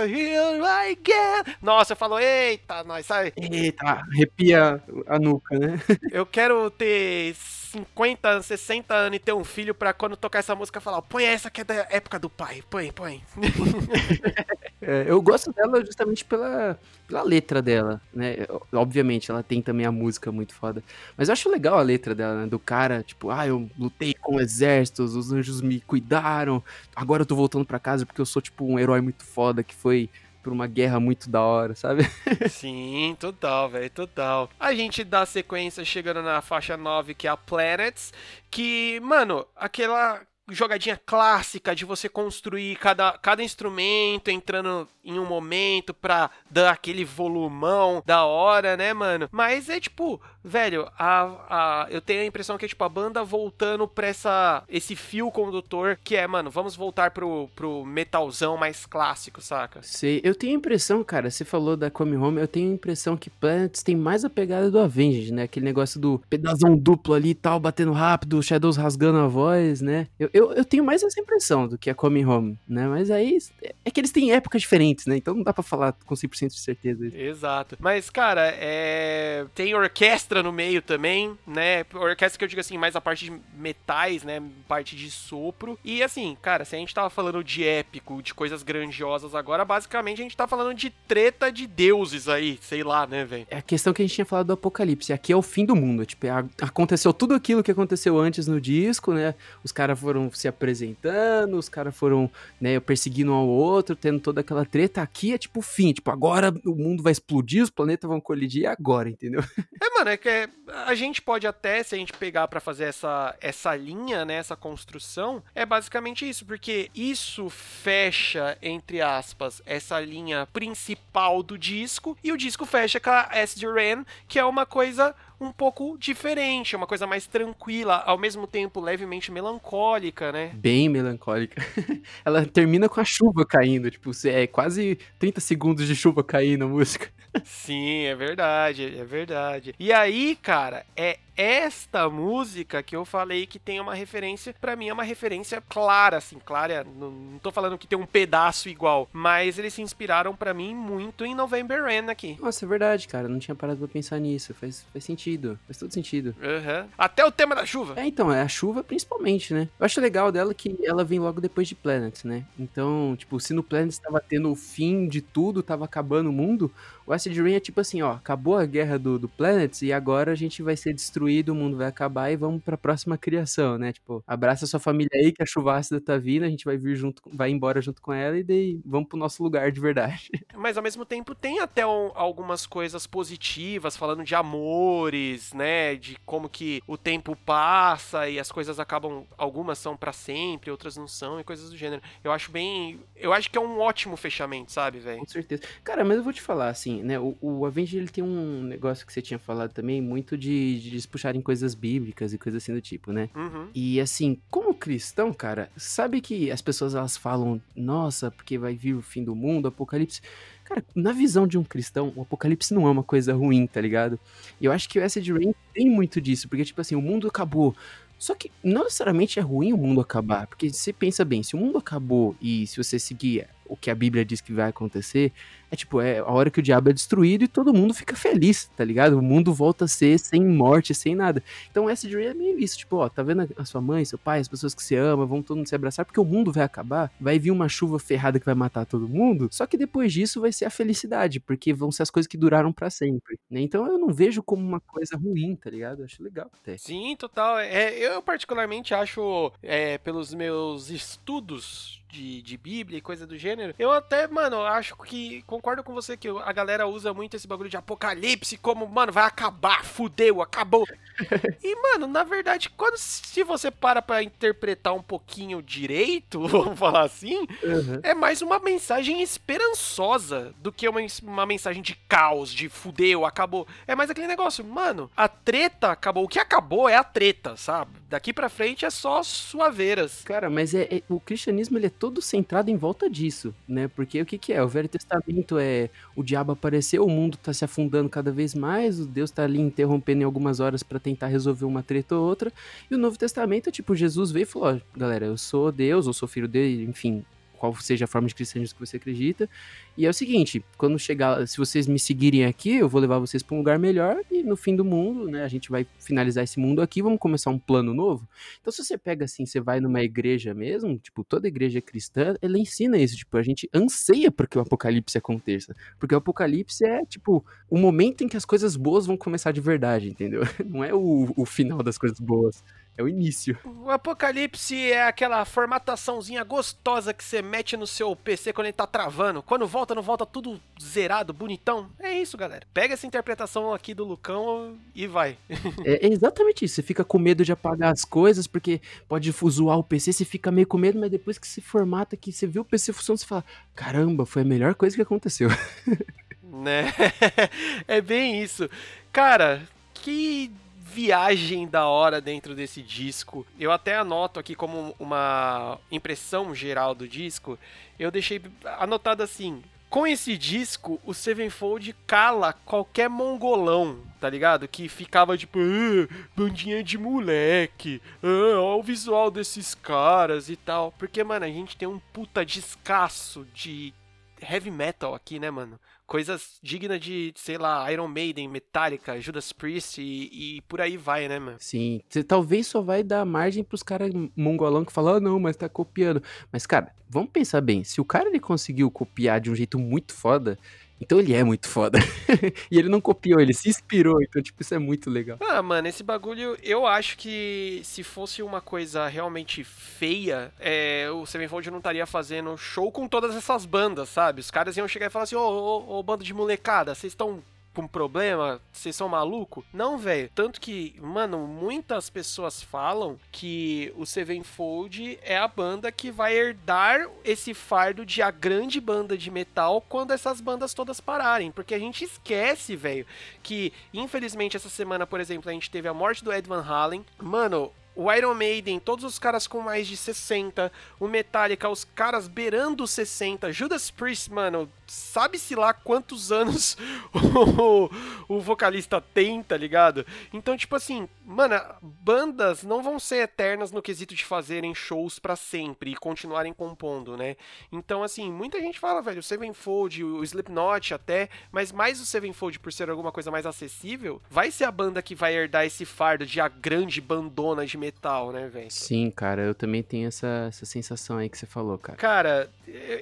here I get. Nossa, eu falo, eita, nós, sabe? Eita, arrepia a nuca, né? Eu quero ter 50, 60 anos e ter um filho pra quando tocar essa música falar, põe essa que é da época do pai, põe, põe. É, eu gosto dela justamente pela, pela letra dela, né? Obviamente, ela tem também a música muito foda. Mas eu acho legal a letra dela, né? Do cara, tipo, ah, eu lutei com exércitos, os anjos me cuidaram, agora eu tô voltando pra casa porque eu sou, tipo, um herói muito foda que foi por uma guerra muito da hora, sabe? Sim, total, velho, total. A gente dá sequência chegando na faixa 9, que é a Planets, que, mano, aquela jogadinha clássica de você construir cada, cada instrumento entrando em um momento pra dar aquele volumão da hora, né, mano? Mas é tipo, velho, a, a, eu tenho a impressão que é tipo a banda voltando pra essa, esse fio condutor que é, mano, vamos voltar pro, pro metalzão mais clássico, saca? Sei, eu tenho a impressão, cara, você falou da Come Home, eu tenho a impressão que Planets tem mais a pegada do Avenged, né? Aquele negócio do pedazão duplo ali e tal, batendo rápido, Shadows rasgando a voz, né? Eu, eu, eu tenho mais essa impressão do que a Come Home, né? Mas aí é que eles têm épocas diferentes né? Então não dá para falar com 100% de certeza. Exato. Mas, cara, é... tem orquestra no meio também, né? Orquestra que eu digo assim, mais a parte de metais, né? Parte de sopro. E assim, cara, se a gente tava falando de épico, de coisas grandiosas agora, basicamente a gente tá falando de treta de deuses aí, sei lá, né, velho? É a questão que a gente tinha falado do Apocalipse. Aqui é o fim do mundo. Tipo, é aconteceu tudo aquilo que aconteceu antes no disco, né? Os caras foram se apresentando, os caras foram, né, perseguindo um ao outro, tendo toda aquela treta aqui é tipo fim, tipo, agora o mundo vai explodir, os planetas vão colidir agora, entendeu? É, mano, é que é, a gente pode até, se a gente pegar para fazer essa, essa linha, né, essa construção, é basicamente isso, porque isso fecha, entre aspas, essa linha principal do disco, e o disco fecha com a Acid Rain, que é uma coisa um pouco diferente, uma coisa mais tranquila, ao mesmo tempo levemente melancólica, né? Bem melancólica. Ela termina com a chuva caindo, tipo, é quase 30 segundos de chuva caindo a música. Sim, é verdade, é verdade. E aí, cara, é esta música que eu falei que tem uma referência, para mim é uma referência clara, assim, clara, não, não tô falando que tem um pedaço igual, mas eles se inspiraram para mim muito em November Rain aqui. Nossa, é verdade, cara, não tinha parado pra pensar nisso, faz, faz sentido, faz todo sentido. Uhum. Até o tema da chuva. É, então, é a chuva principalmente, né? Eu acho legal dela que ela vem logo depois de Planet, né? Então, tipo, se no Planet estava tendo o fim de tudo, tava acabando o mundo, o Acid Rain é tipo assim, ó, acabou a guerra do, do Planets e agora a gente vai ser destruído, o mundo vai acabar e vamos pra próxima criação, né? Tipo, abraça sua família aí que a chuva ácida tá vindo, a gente vai vir junto, vai embora junto com ela e daí vamos pro nosso lugar de verdade. Mas ao mesmo tempo tem até um, algumas coisas positivas, falando de amores, né? De como que o tempo passa e as coisas acabam, algumas são para sempre, outras não são e coisas do gênero. Eu acho bem, eu acho que é um ótimo fechamento, sabe, velho? Com certeza. Cara, mas eu vou te falar assim, né, o, o Avenger ele tem um negócio que você tinha falado também, muito de, de eles puxarem coisas bíblicas e coisas assim do tipo, né? Uhum. E assim, como cristão, cara, sabe que as pessoas elas falam, nossa, porque vai vir o fim do mundo, o apocalipse. Cara, na visão de um cristão, o apocalipse não é uma coisa ruim, tá ligado? E eu acho que o Acid Rain tem muito disso, porque, tipo assim, o mundo acabou. Só que não necessariamente é ruim o mundo acabar, porque você pensa bem, se o mundo acabou e se você seguir o que a Bíblia diz que vai acontecer, é tipo, é a hora que o diabo é destruído e todo mundo fica feliz, tá ligado? O mundo volta a ser sem morte, sem nada. Então Acid Rain é meio isso, tipo, ó, tá vendo a sua mãe, seu pai, as pessoas que se amam, vão todo mundo se abraçar, porque o mundo vai acabar, vai vir uma chuva ferrada que vai matar todo mundo, só que depois disso vai ser a felicidade, porque vão ser as coisas que duraram para sempre, né? Então eu não vejo como uma coisa ruim, tá ligado? Eu acho legal até. Sim, total. É, eu particularmente acho, é, pelos meus estudos de, de Bíblia e coisa do gênero, eu até, mano, acho que concordo com você que a galera usa muito esse bagulho de apocalipse como, mano, vai acabar, fudeu, acabou. e, mano, na verdade, quando se você para pra interpretar um pouquinho direito, vamos falar assim, uhum. é mais uma mensagem esperançosa do que uma, uma mensagem de caos, de fudeu, acabou. É mais aquele negócio, mano, a treta acabou. O que acabou é a treta, sabe? Daqui pra frente é só suaveiras. Cara, mas é, é o cristianismo ele é todo centrado em volta disso, né? Porque o que, que é? O Velho Testamento é o diabo apareceu, o mundo tá se afundando cada vez mais, o Deus tá ali interrompendo em algumas horas para tentar resolver uma treta ou outra. E o Novo Testamento, tipo, Jesus veio e falou: ó, galera, eu sou Deus, eu sou filho dele, enfim, qual seja a forma de cristianismo que você acredita. E é o seguinte, quando chegar, se vocês me seguirem aqui, eu vou levar vocês para um lugar melhor e no fim do mundo, né, a gente vai finalizar esse mundo aqui, vamos começar um plano novo. Então se você pega assim, você vai numa igreja mesmo, tipo, toda igreja cristã, ela ensina isso, tipo, a gente anseia para que o apocalipse aconteça, porque o apocalipse é, tipo, o momento em que as coisas boas vão começar de verdade, entendeu? Não é o, o final das coisas boas. É o início. O Apocalipse é aquela formataçãozinha gostosa que você mete no seu PC quando ele tá travando. Quando volta, não volta tudo zerado, bonitão. É isso, galera. Pega essa interpretação aqui do Lucão e vai. é, é, exatamente isso. Você fica com medo de apagar as coisas, porque pode zoar o PC, você fica meio com medo, mas depois que se formata, que você vê o PC funcionando, você fala: caramba, foi a melhor coisa que aconteceu. né? é bem isso. Cara, que viagem da hora dentro desse disco. Eu até anoto aqui como uma impressão geral do disco. Eu deixei anotado assim: com esse disco, o Sevenfold cala qualquer mongolão, tá ligado? Que ficava tipo, ah, bandinha de moleque, ah, ó o visual desses caras e tal. Porque, mano, a gente tem um puta descasso de heavy metal aqui, né, mano? Coisas dignas de, sei lá, Iron Maiden, Metallica, Judas Priest e, e por aí vai, né, mano? Sim, você talvez só vai dar margem pros caras mongolão que falam, ah, não, mas tá copiando. Mas, cara, vamos pensar bem, se o cara ele conseguiu copiar de um jeito muito foda, então ele é muito foda. e ele não copiou, ele se inspirou. Então, tipo, isso é muito legal. Ah, mano, esse bagulho, eu acho que se fosse uma coisa realmente feia, é, o Sevenfold não estaria fazendo show com todas essas bandas, sabe? Os caras iam chegar e falar assim: ô, ô, ô, bando de molecada, vocês estão com problema? Vocês são maluco? Não, velho. Tanto que, mano, muitas pessoas falam que o Sevenfold é a banda que vai herdar esse fardo de a grande banda de metal quando essas bandas todas pararem. Porque a gente esquece, velho, que infelizmente essa semana, por exemplo, a gente teve a morte do Ed Van Halen. Mano, o Iron Maiden, todos os caras com mais de 60, o Metallica, os caras beirando os 60, Judas Priest, mano, sabe-se lá quantos anos o, o, vocalista tem, tá ligado? Então, tipo assim, mano, bandas não vão ser eternas no quesito de fazerem shows para sempre e continuarem compondo, né? Então, assim, muita gente fala, velho, o Sevenfold, o Slipknot até, mas mais o Sevenfold por ser alguma coisa mais acessível, vai ser a banda que vai herdar esse fardo de a grande bandona de metal, né, velho? Sim, cara, eu também tenho essa, essa sensação aí que você falou, cara. Cara,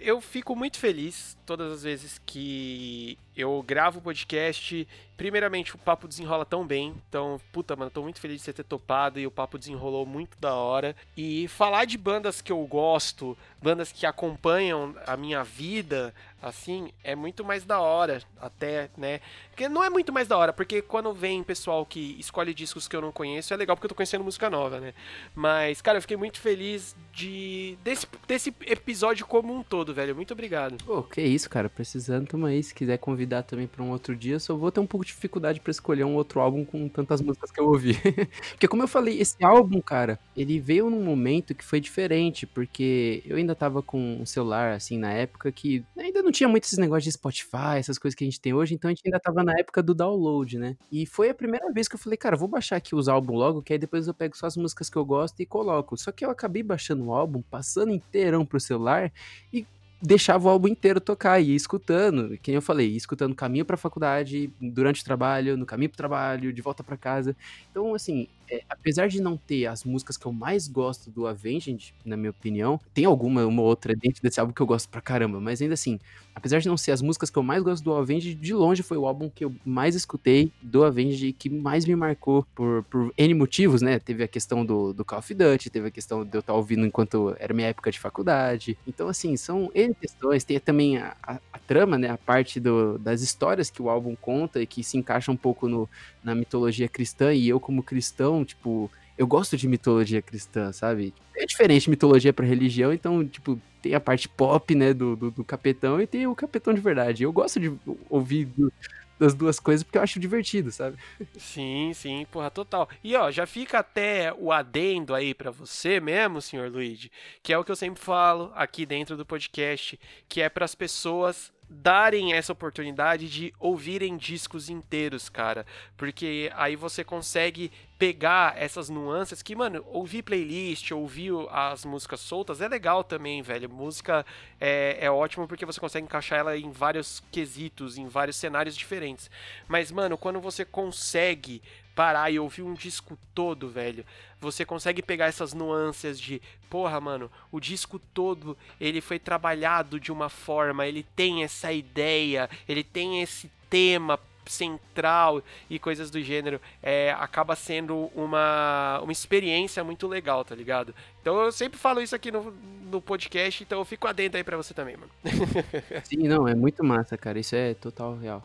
eu fico muito feliz todas as vezes que eu gravo o podcast. Primeiramente, o papo desenrola tão bem. Então, puta, mano, tô muito feliz de você ter topado e o papo desenrolou muito da hora. E falar de bandas que eu gosto, bandas que acompanham a minha vida, assim, é muito mais da hora, até, né? Porque não é muito mais da hora, porque quando vem pessoal que escolhe discos que eu não conheço, é legal porque eu tô conhecendo música nova, né? Mas, cara, eu fiquei muito feliz de desse, desse episódio como um todo, velho. Muito obrigado. Pô, que isso, cara. Precisando, tamo aí. Se quiser convidar também pra um outro dia, só vou ter um pouco de dificuldade para escolher um outro álbum com tantas músicas que eu ouvi. porque, como eu falei, esse álbum, cara, ele veio num momento que foi diferente, porque eu ainda tava com um celular, assim, na época que ainda não tinha muito esses negócios de Spotify, essas coisas que a gente tem hoje, então a gente ainda tava na época do download, né? E foi a primeira vez que eu falei, cara, vou baixar aqui os álbuns logo, que aí depois eu pego só as músicas que eu gosto e coloco. Só que eu acabei baixando o álbum, passando inteirão pro celular e deixava o álbum inteiro tocar e ia escutando, quem eu falei, ia escutando caminho pra faculdade, durante o trabalho, no caminho pro trabalho, de volta para casa. Então, assim, é, apesar de não ter as músicas que eu mais gosto do Avenged, na minha opinião, tem alguma, uma outra dentro desse álbum que eu gosto pra caramba, mas ainda assim, apesar de não ser as músicas que eu mais gosto do Avenged, de longe foi o álbum que eu mais escutei do Avenged e que mais me marcou por, por N motivos, né? Teve a questão do, do Call of Duty, teve a questão de eu estar ouvindo enquanto era minha época de faculdade. Então, assim, são N questões. Tem também a, a, a trama, né? A parte do, das histórias que o álbum conta e que se encaixa um pouco no, na mitologia cristã. E eu, como cristão, tipo, eu gosto de mitologia cristã, sabe? É diferente mitologia para religião, então, tipo, tem a parte pop, né, do, do, do, capetão e tem o capetão de verdade. Eu gosto de ouvir do, das duas coisas porque eu acho divertido, sabe? Sim, sim, porra, total. E ó, já fica até o adendo aí para você mesmo, senhor Luigi, que é o que eu sempre falo aqui dentro do podcast, que é para as pessoas darem essa oportunidade de ouvirem discos inteiros, cara. Porque aí você consegue pegar essas nuances que, mano, ouvir playlist, ouvir as músicas soltas é legal também, velho. Música é, é ótimo porque você consegue encaixar ela em vários quesitos, em vários cenários diferentes. Mas, mano, quando você consegue parar e ouvir um disco todo, velho, você consegue pegar essas nuances de, porra, mano, o disco todo ele foi trabalhado de uma forma, ele tem essa ideia, ele tem esse tema central e coisas do gênero, é, acaba sendo uma, uma experiência muito legal, tá ligado? Então eu sempre falo isso aqui no, no podcast, então eu fico adentro aí pra você também, mano. Sim, não, é muito massa, cara, isso é total real.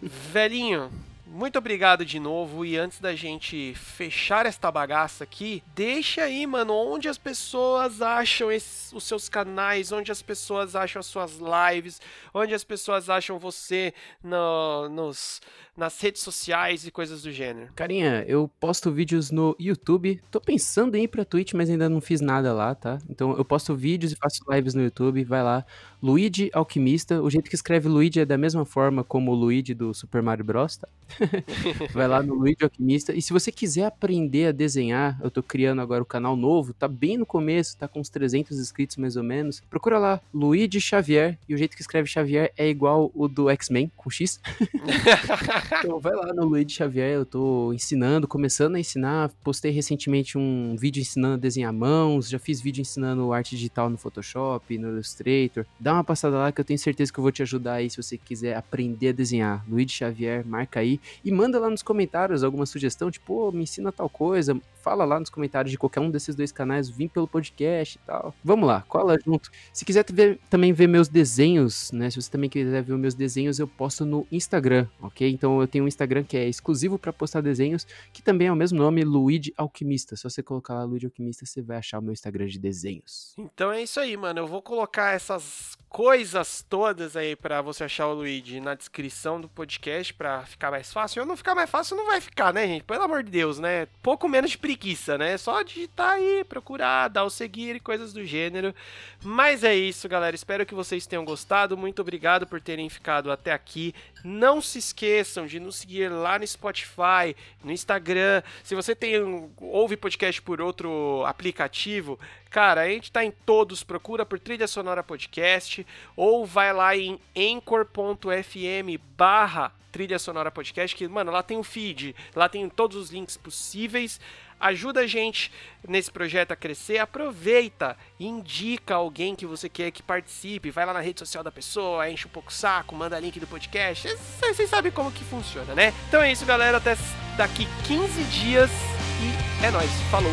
Velhinho, muito obrigado de novo. E antes da gente fechar esta bagaça aqui, deixa aí, mano, onde as pessoas acham esses, os seus canais, onde as pessoas acham as suas lives, onde as pessoas acham você no, nos, nas redes sociais e coisas do gênero. Carinha, eu posto vídeos no YouTube. Tô pensando em ir pra Twitch, mas ainda não fiz nada lá, tá? Então eu posto vídeos e faço lives no YouTube. Vai lá. Luigi Alquimista. O jeito que escreve Luigi é da mesma forma como o Luigi do Super Mario Bros, tá? Vai lá no Luigi Alquimista. E se você quiser aprender a desenhar, eu tô criando agora o canal novo, tá bem no começo, tá com uns 300 inscritos mais ou menos. Procura lá, Luigi Xavier. E o jeito que escreve Xavier é igual o do X-Men, com X. então vai lá no Luigi Xavier, eu tô ensinando, começando a ensinar. Postei recentemente um vídeo ensinando a desenhar mãos, já fiz vídeo ensinando arte digital no Photoshop, no Illustrator. Dá uma passada lá que eu tenho certeza que eu vou te ajudar aí se você quiser aprender a desenhar. Luigi Xavier, marca aí e manda lá nos comentários alguma sugestão, tipo, oh, me ensina tal coisa. Fala lá nos comentários de qualquer um desses dois canais, vim pelo podcast e tal. Vamos lá, cola junto. Se quiser ver, também ver meus desenhos, né? Se você também quiser ver meus desenhos, eu posto no Instagram, ok? Então eu tenho um Instagram que é exclusivo para postar desenhos, que também é o mesmo nome, Luigi Alquimista. Se você colocar lá Luigi Alquimista, você vai achar o meu Instagram de desenhos. Então é isso aí, mano. Eu vou colocar essas coisas todas aí para você achar o Luigi na descrição do podcast para ficar mais fácil. Eu não ficar mais fácil, não vai ficar, né, gente? Pelo amor de Deus, né? Pouco menos de preguiça, né? Só digitar aí, procurar, dar o seguir e coisas do gênero. Mas é isso, galera. Espero que vocês tenham gostado. Muito obrigado por terem ficado até aqui. Não se esqueçam de nos seguir lá no Spotify, no Instagram. Se você tem ouve podcast por outro aplicativo, cara, a gente tá em todos. Procura por Trilha Sonora Podcast ou vai lá em anchor.fm barra Trilha Sonora Podcast, que, mano, lá tem o feed, lá tem todos os links possíveis. Ajuda a gente nesse projeto a crescer. Aproveita indica alguém que você quer que participe. Vai lá na rede social da pessoa, enche um pouco o saco, manda link do podcast. Vocês sabem como que funciona, né? Então é isso, galera. Até daqui 15 dias e é nóis. Falou!